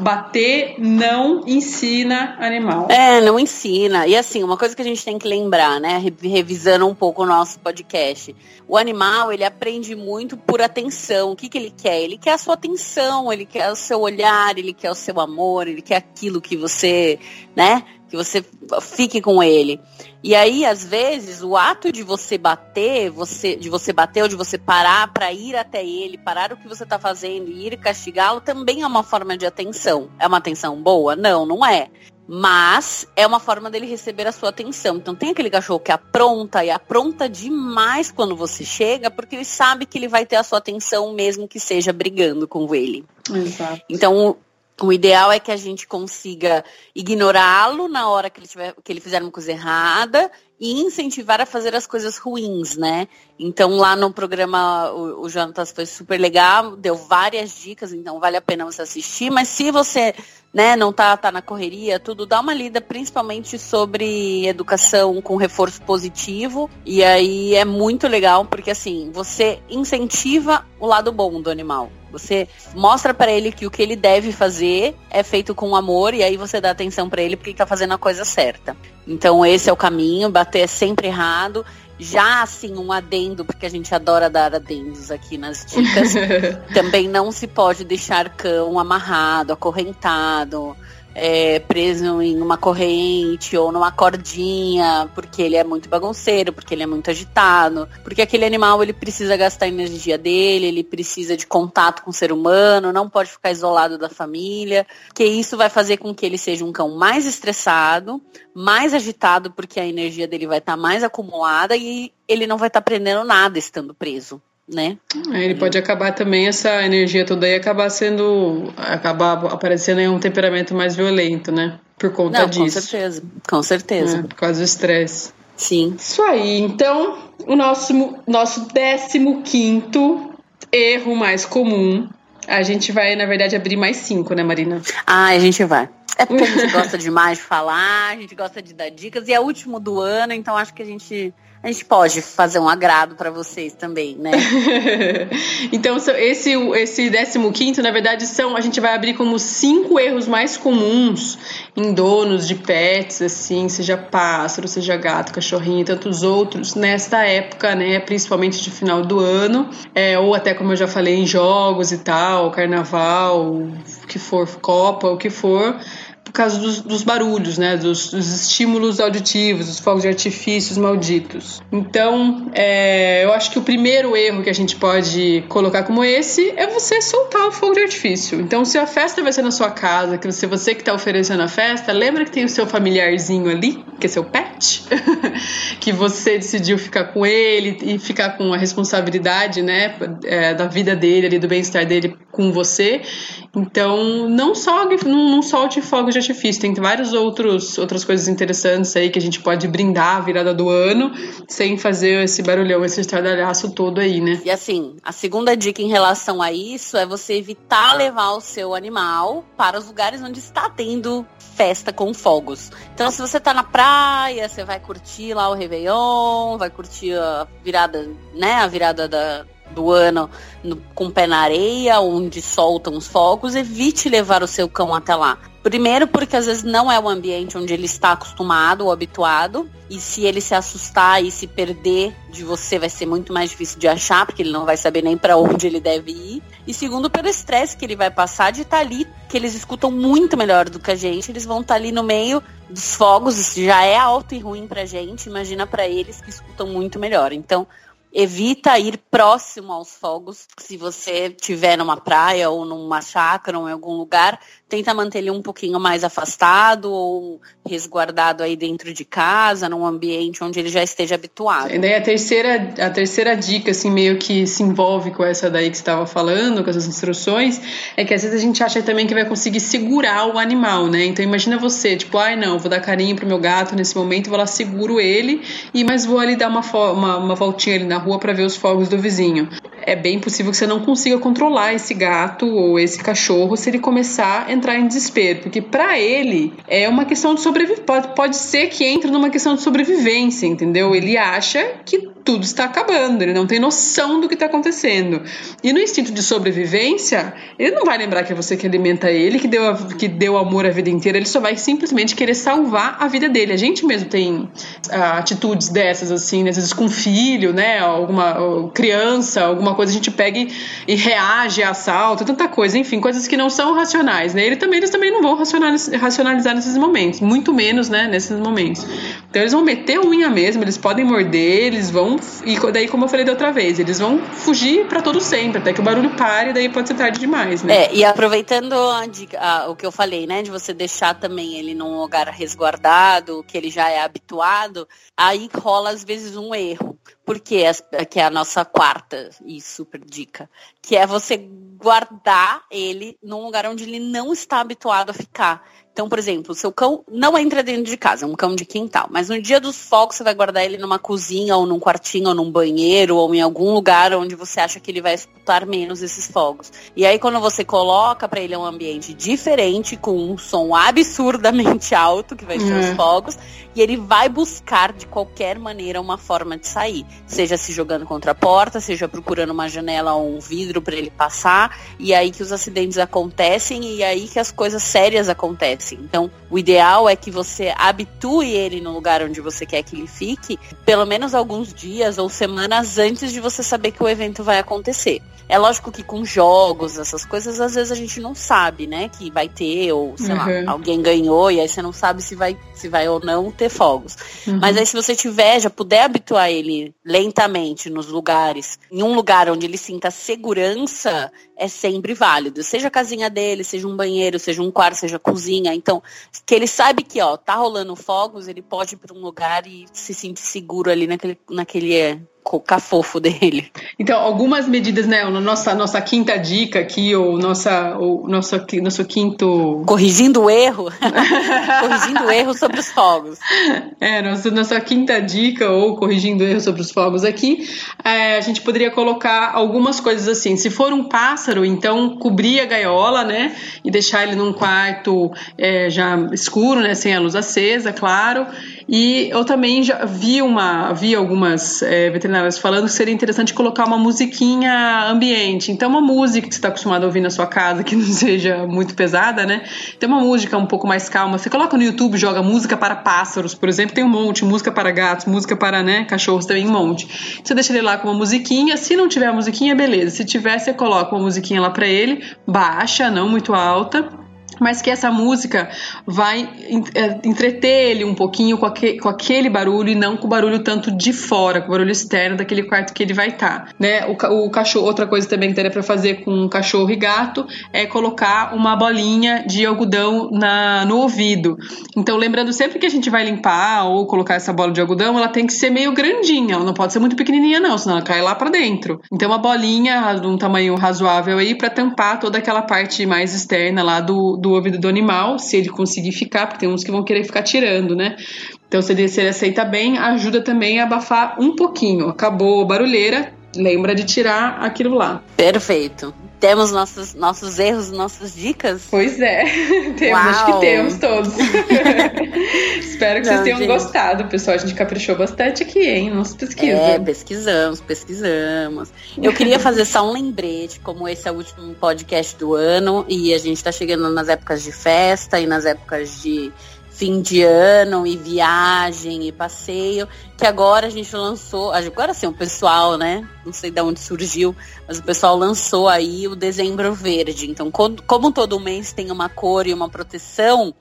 Bater não ensina animal. É, não ensina. E assim, uma coisa que a gente tem que lembrar, né? Re- Revisando um pouco o nosso podcast. O animal, ele aprende muito por atenção. O que, que ele quer? Ele quer a sua atenção, ele quer o seu olhar, ele quer o seu amor, ele quer aquilo que você, né? Que você fique com ele. E aí, às vezes, o ato de você bater, você, de você bater ou de você parar para ir até ele, parar o que você tá fazendo e ir castigá-lo, também é uma forma de atenção. É uma atenção boa? Não, não é. Mas é uma forma dele receber a sua atenção. Então tem aquele cachorro que apronta e apronta demais quando você chega, porque ele sabe que ele vai ter a sua atenção mesmo que seja brigando com ele. Exato. Então o, ideal é que a gente consiga ignorá-lo na hora que ele, tiver, que ele fizer uma coisa errada e incentivar a fazer as coisas ruins, né? Então lá no programa o, o Jonatas foi super legal, deu várias dicas, então vale a pena você assistir. Mas se você né, não tá, tá na correria, tudo, dá uma lida principalmente sobre educação com reforço positivo. E aí é muito legal, porque assim, você incentiva o lado bom do animal. Você mostra pra ele que o que ele deve fazer é feito com amor e aí você dá atenção pra ele porque ele tá fazendo a coisa certa. Então esse é o caminho, bater é sempre errado. Já assim, um adendo, porque a gente adora dar adendos aqui nas dicas. <laughs> Também não se pode deixar cão amarrado, acorrentado, é, preso em uma corrente ou numa cordinha, porque ele é muito bagunceiro, porque ele é muito agitado, porque aquele animal ele precisa gastar a energia dele, ele precisa de contato com o ser humano, não pode ficar isolado da família, que isso vai fazer com que ele seja um cão mais estressado, mais agitado, porque a energia dele vai estar mais acumulada e ele não vai estar aprendendo nada estando preso. Né? É, Ele pode acabar também, essa energia toda aí acabar sendo. acabar aparecendo em um temperamento mais violento, né? Por conta Não, disso. com certeza. Com certeza. É, por causa do estresse. Sim. Isso aí, então, o nosso, nosso 15 erro mais comum. A gente vai, na verdade, abrir mais cinco, né, Marina? Ah, a gente vai. É porque a gente <laughs> gosta demais de falar, a gente gosta de dar dicas e é o último do ano, então acho que a gente a gente pode fazer um agrado para vocês também, né? <laughs> então, esse, esse 15, na verdade, são. A gente vai abrir como cinco erros mais comuns em donos de pets, assim, seja pássaro, seja gato, cachorrinho e tantos outros, nesta época, né? Principalmente de final do ano, é, ou até como eu já falei, em jogos e tal, carnaval, o que for, Copa, o que for por causa dos, dos barulhos, né? Dos, dos, estímulos auditivos, dos fogos de artifícios malditos. Então, é, eu acho que o primeiro erro que a gente pode colocar como esse é você soltar o fogo de artifício. Então, se a festa vai ser na sua casa, que você, você que está oferecendo a festa, lembra que tem o seu familiarzinho ali, que é seu pet, <laughs> que você decidiu ficar com ele e ficar com a responsabilidade, né, é, da vida dele, ali, do bem-estar dele com você. Então, não, solte, não, não solte fogos de artifício. Tem várias outros, outras coisas interessantes aí que a gente pode brindar a virada do ano sem fazer esse barulhão, esse estradalhaço todo aí, né? E assim, a segunda dica em relação a isso é você evitar levar o seu animal para os lugares onde está tendo festa com fogos. Então, se você tá na praia, você vai curtir lá o Réveillon, vai curtir a virada, né? A virada da, do ano no, com pé na areia, onde soltam os fogos, evite levar o seu cão até lá. Primeiro, porque às vezes não é o ambiente onde ele está acostumado ou habituado, e se ele se assustar e se perder de você, vai ser muito mais difícil de achar, porque ele não vai saber nem para onde ele deve ir. E segundo, pelo estresse que ele vai passar de estar tá ali, que eles escutam muito melhor do que a gente, eles vão estar tá ali no meio dos fogos, já é alto e ruim pra gente, imagina para eles que escutam muito melhor. Então, evita ir próximo aos fogos. Se você estiver numa praia ou numa chácara ou em algum lugar, tenta manter ele um pouquinho mais afastado ou resguardado aí dentro de casa, num ambiente onde ele já esteja habituado. E daí a terceira, a terceira dica, assim, meio que se envolve com essa daí que você estava falando, com essas instruções, é que às vezes a gente acha também que vai conseguir segurar o animal, né? Então imagina você, tipo, ai não, vou dar carinho pro meu gato nesse momento, vou lá, seguro ele, e mas vou ali dar uma, uma, uma voltinha ali na rua para ver os fogos do vizinho. É bem possível que você não consiga controlar esse gato ou esse cachorro se ele começar a entrar em desespero, porque para ele é uma questão de sobrevivência. Pode, pode ser que entre numa questão de sobrevivência, entendeu? Ele acha que tudo está acabando, ele não tem noção do que está acontecendo. E no instinto de sobrevivência, ele não vai lembrar que é você que alimenta ele, que deu, que deu amor a vida inteira, ele só vai simplesmente querer salvar a vida dele. A gente mesmo tem uh, atitudes dessas, assim, às vezes com filho, né? Alguma criança, alguma coisa, a gente pega e, e reage a assalto, tanta coisa, enfim, coisas que não são racionais, né? Ele também, eles também não vão racionalizar nesses momentos, muito menos, né, nesses momentos. Então eles vão meter unha mesmo, eles podem morder, eles vão e daí, como eu falei da outra vez, eles vão fugir para todo sempre, até que o barulho pare, e daí pode ser tarde demais, né? É, e aproveitando a dica, a, o que eu falei, né, de você deixar também ele num lugar resguardado, que ele já é habituado, aí rola às vezes um erro. Porque que é a nossa quarta e super dica, que é você guardar ele num lugar onde ele não está habituado a ficar. Então, por exemplo, o seu cão não entra dentro de casa, é um cão de quintal, mas no dia dos fogos você vai guardar ele numa cozinha ou num quartinho ou num banheiro ou em algum lugar onde você acha que ele vai escutar menos esses fogos. E aí quando você coloca para ele um ambiente diferente com um som absurdamente <laughs> alto que vai ser os fogos, e ele vai buscar de qualquer maneira uma forma de sair, seja se jogando contra a porta, seja procurando uma janela ou um vidro para ele passar, e aí que os acidentes acontecem e aí que as coisas sérias acontecem assim. Então, o ideal é que você habitue ele no lugar onde você quer que ele fique, pelo menos alguns dias ou semanas antes de você saber que o evento vai acontecer. É lógico que com jogos, essas coisas, às vezes a gente não sabe, né, que vai ter, ou sei uhum. lá, alguém ganhou, e aí você não sabe se vai, se vai ou não ter fogos. Uhum. Mas aí se você tiver, já puder habituar ele lentamente nos lugares, em um lugar onde ele sinta segurança, é sempre válido. Seja a casinha dele, seja um banheiro, seja um quarto, seja cozinha. Então, que ele sabe que, ó, tá rolando fogos, ele pode ir para um lugar e se sentir seguro ali naquele, naquele cafofo dele. Então, algumas medidas, né? Nossa, nossa quinta dica aqui, ou nossa, ou nosso, nosso quinto. Corrigindo o erro. <laughs> corrigindo o erro sobre os fogos. É, nossa, nossa quinta dica, ou corrigindo o erro sobre os fogos aqui, é, a gente poderia colocar algumas coisas assim. Se for um pássaro, então cobrir a gaiola, né? E deixar ele num quarto é, já escuro, né? Sem a luz acesa, claro. E eu também já vi uma, vi algumas é, veterinárias falando que seria interessante colocar uma musiquinha ambiente. Então, uma música que você está acostumado a ouvir na sua casa, que <laughs> não seja muito pesada, né? Tem uma música um pouco mais calma. Você coloca no YouTube, joga música para pássaros, por exemplo, tem um monte, música para gatos, música para né, cachorros também um monte. Você deixa ele lá com uma musiquinha. Se não tiver a musiquinha, beleza. Se tiver, você coloca uma musiquinha lá para ele, baixa, não muito alta mas que essa música vai é, entreter ele um pouquinho com, aquele, com aquele barulho e não com o barulho tanto de fora, com o barulho externo daquele quarto que ele vai estar, tá, né? O, o, cachorro, outra coisa também que daria para fazer com cachorro e gato é colocar uma bolinha de algodão na, no ouvido. Então, lembrando sempre que a gente vai limpar ou colocar essa bola de algodão, ela tem que ser meio grandinha, ela não pode ser muito pequenininha não, senão ela cai lá para dentro. Então, uma bolinha de um tamanho razoável aí para tampar toda aquela parte mais externa lá do, do do ouvido do animal, se ele conseguir ficar, porque tem uns que vão querer ficar tirando, né? Então, se ele, se ele aceita bem, ajuda também a abafar um pouquinho. Acabou a barulheira, lembra de tirar aquilo lá. Perfeito. Temos nossos, nossos erros, nossas dicas? Pois é, <laughs> temos, Uau. acho que temos todos. <laughs> Espero que Não, vocês tenham gente. gostado, pessoal. A gente caprichou bastante aqui, hein? Nossa pesquisa. É, pesquisamos, pesquisamos. Eu queria fazer só um lembrete, como esse é o último podcast do ano e a gente tá chegando nas épocas de festa e nas épocas de fim de ano e viagem e passeio, que agora a gente lançou, agora sim, o pessoal, né? Não sei de onde surgiu, mas o pessoal lançou aí o dezembro verde. Então, como todo mês tem uma cor e uma proteção,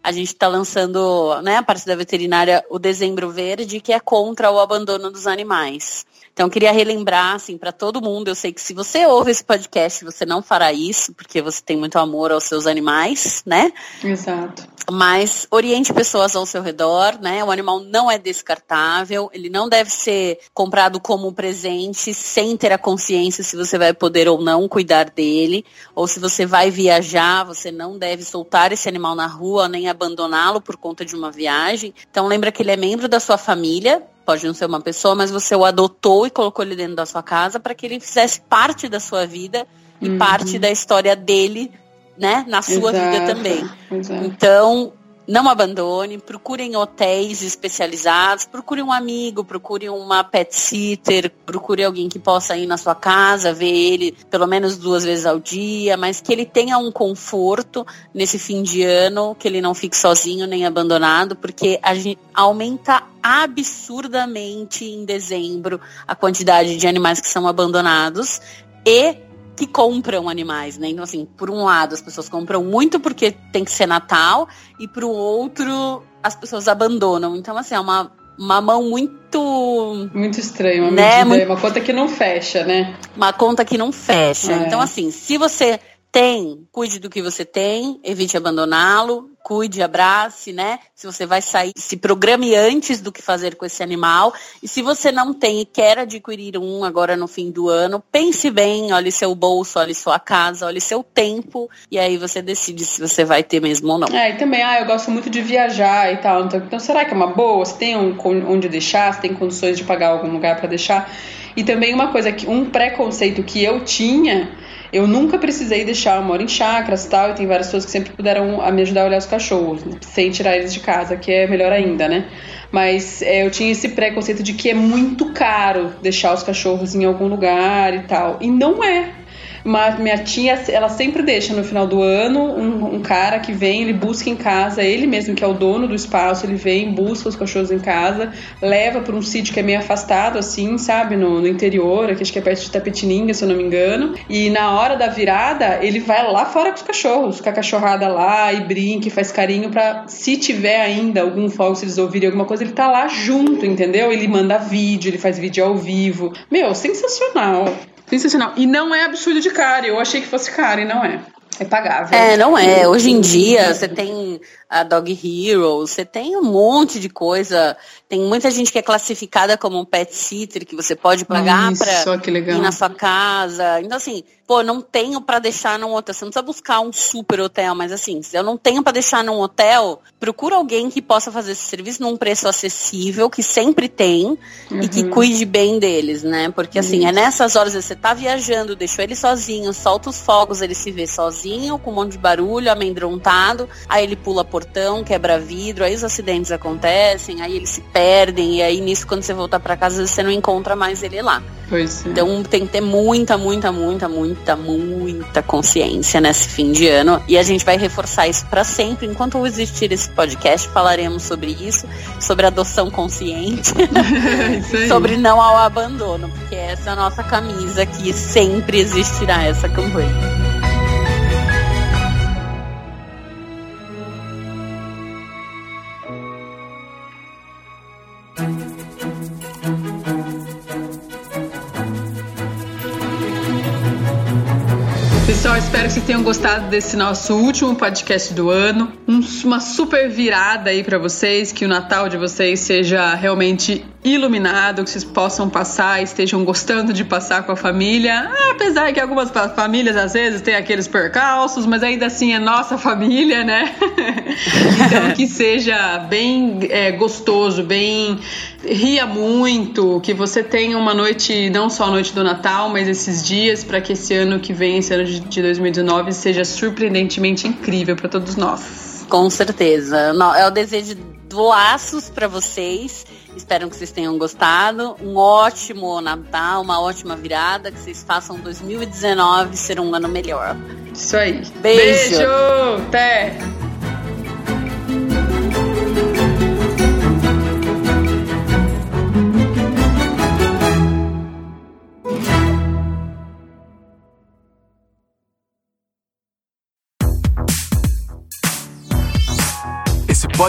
a gente está lançando, né, a parte da veterinária, o dezembro verde, que é contra o abandono dos animais. Então, queria relembrar, assim, para todo mundo. Eu sei que se você ouve esse podcast, você não fará isso, porque você tem muito amor aos seus animais, né? Exato. Mas oriente pessoas ao seu redor, né? O animal não é descartável, ele não deve ser comprado como presente sem ter a consciência se você vai poder ou não cuidar dele, ou se você vai viajar, você não deve soltar esse animal na rua nem abandoná-lo por conta de uma viagem. Então lembra que ele é membro da sua família, pode não ser uma pessoa, mas você o adotou e colocou ele dentro da sua casa para que ele fizesse parte da sua vida e uhum. parte da história dele, né, na sua exato, vida também. Exato. Então, não abandone, procurem hotéis especializados, procure um amigo, procure uma pet sitter, procure alguém que possa ir na sua casa, ver ele pelo menos duas vezes ao dia, mas que ele tenha um conforto nesse fim de ano, que ele não fique sozinho nem abandonado, porque a gente aumenta absurdamente em dezembro a quantidade de animais que são abandonados e que compram animais, né? Então, assim, por um lado, as pessoas compram muito porque tem que ser Natal, e por outro, as pessoas abandonam. Então, assim, é uma, uma mão muito. Muito estranha, uma, né? Muito... uma conta que não fecha, né? Uma conta que não fecha. É. Então, assim, se você tem, cuide do que você tem, evite abandoná-lo, cuide, abrace, né? Se você vai sair, se programe antes do que fazer com esse animal. E se você não tem e quer adquirir um agora no fim do ano, pense bem, olhe seu bolso, olhe sua casa, olhe seu tempo, e aí você decide se você vai ter mesmo ou não. É, e também, ah, eu gosto muito de viajar e tal. Então, então será que é uma boa? Você tem um, onde deixar? Você tem condições de pagar algum lugar para deixar? E também uma coisa que um preconceito que eu tinha eu nunca precisei deixar, eu moro em chácaras e tal, e tem várias pessoas que sempre puderam me ajudar a olhar os cachorros, sem tirar eles de casa, que é melhor ainda, né? Mas é, eu tinha esse preconceito de que é muito caro deixar os cachorros em algum lugar e tal. E não é. Mas minha tia, ela sempre deixa no final do ano um, um, cara que vem, ele busca em casa, ele mesmo que é o dono do espaço, ele vem, busca os cachorros em casa, leva para um sítio que é meio afastado, assim, sabe, no, no interior, aqui acho que é perto de Tapetininga, se eu não me engano. E na hora da virada, ele vai lá fora com os cachorros, com a cachorrada lá e brinca e faz carinho para se tiver ainda algum fogo, se eles ouvirem alguma coisa, ele tá lá junto, entendeu? Ele manda vídeo, ele faz vídeo ao vivo. Meu, sensacional. Sensacional. E não é absurdo de caro. Eu achei que fosse caro e não é. É pagável. É, não é. Hoje em dia você tem a Dog Hero, você tem um monte de coisa. Tem muita gente que é classificada como um pet sitter, que você pode pagar para ir na sua casa. Então, assim, pô, não tenho para deixar num hotel. Você não precisa buscar um super hotel, mas assim, se eu não tenho para deixar num hotel, procura alguém que possa fazer esse serviço num preço acessível, que sempre tem, uhum. e que uhum. cuide bem deles, né? Porque assim, Isso. é nessas horas você tá viajando, deixou ele sozinho, solta os fogos, ele se vê sozinho, com um monte de barulho, amedrontado, aí ele pula portão, quebra vidro, aí os acidentes acontecem, aí eles se perdem, e aí nisso, quando você voltar para casa, você não encontra mais ele lá. Pois é. Então tem que ter muita, muita, muita, muita, muita consciência nesse fim de ano. E a gente vai reforçar isso para sempre. Enquanto existir esse podcast, falaremos sobre isso, sobre adoção consciente, <laughs> sobre não ao abandono, porque essa é a nossa camisa que sempre existirá essa campanha. Espero que vocês tenham gostado desse nosso último podcast do ano. Um, uma super virada aí para vocês, que o Natal de vocês seja realmente iluminado, que vocês possam passar estejam gostando de passar com a família. Ah, apesar que algumas famílias às vezes têm aqueles percalços, mas ainda assim é nossa família, né? <laughs> então que seja bem é, gostoso, bem ria muito, que você tenha uma noite, não só a noite do Natal, mas esses dias, para que esse ano que vem, esse ano de 2019, seja surpreendentemente incrível para todos nós. Com certeza. É o desejo do laços para vocês Espero que vocês tenham gostado. Um ótimo Natal, uma ótima virada, que vocês façam 2019 ser um ano melhor. Isso aí. Beijo. Beijo. Até.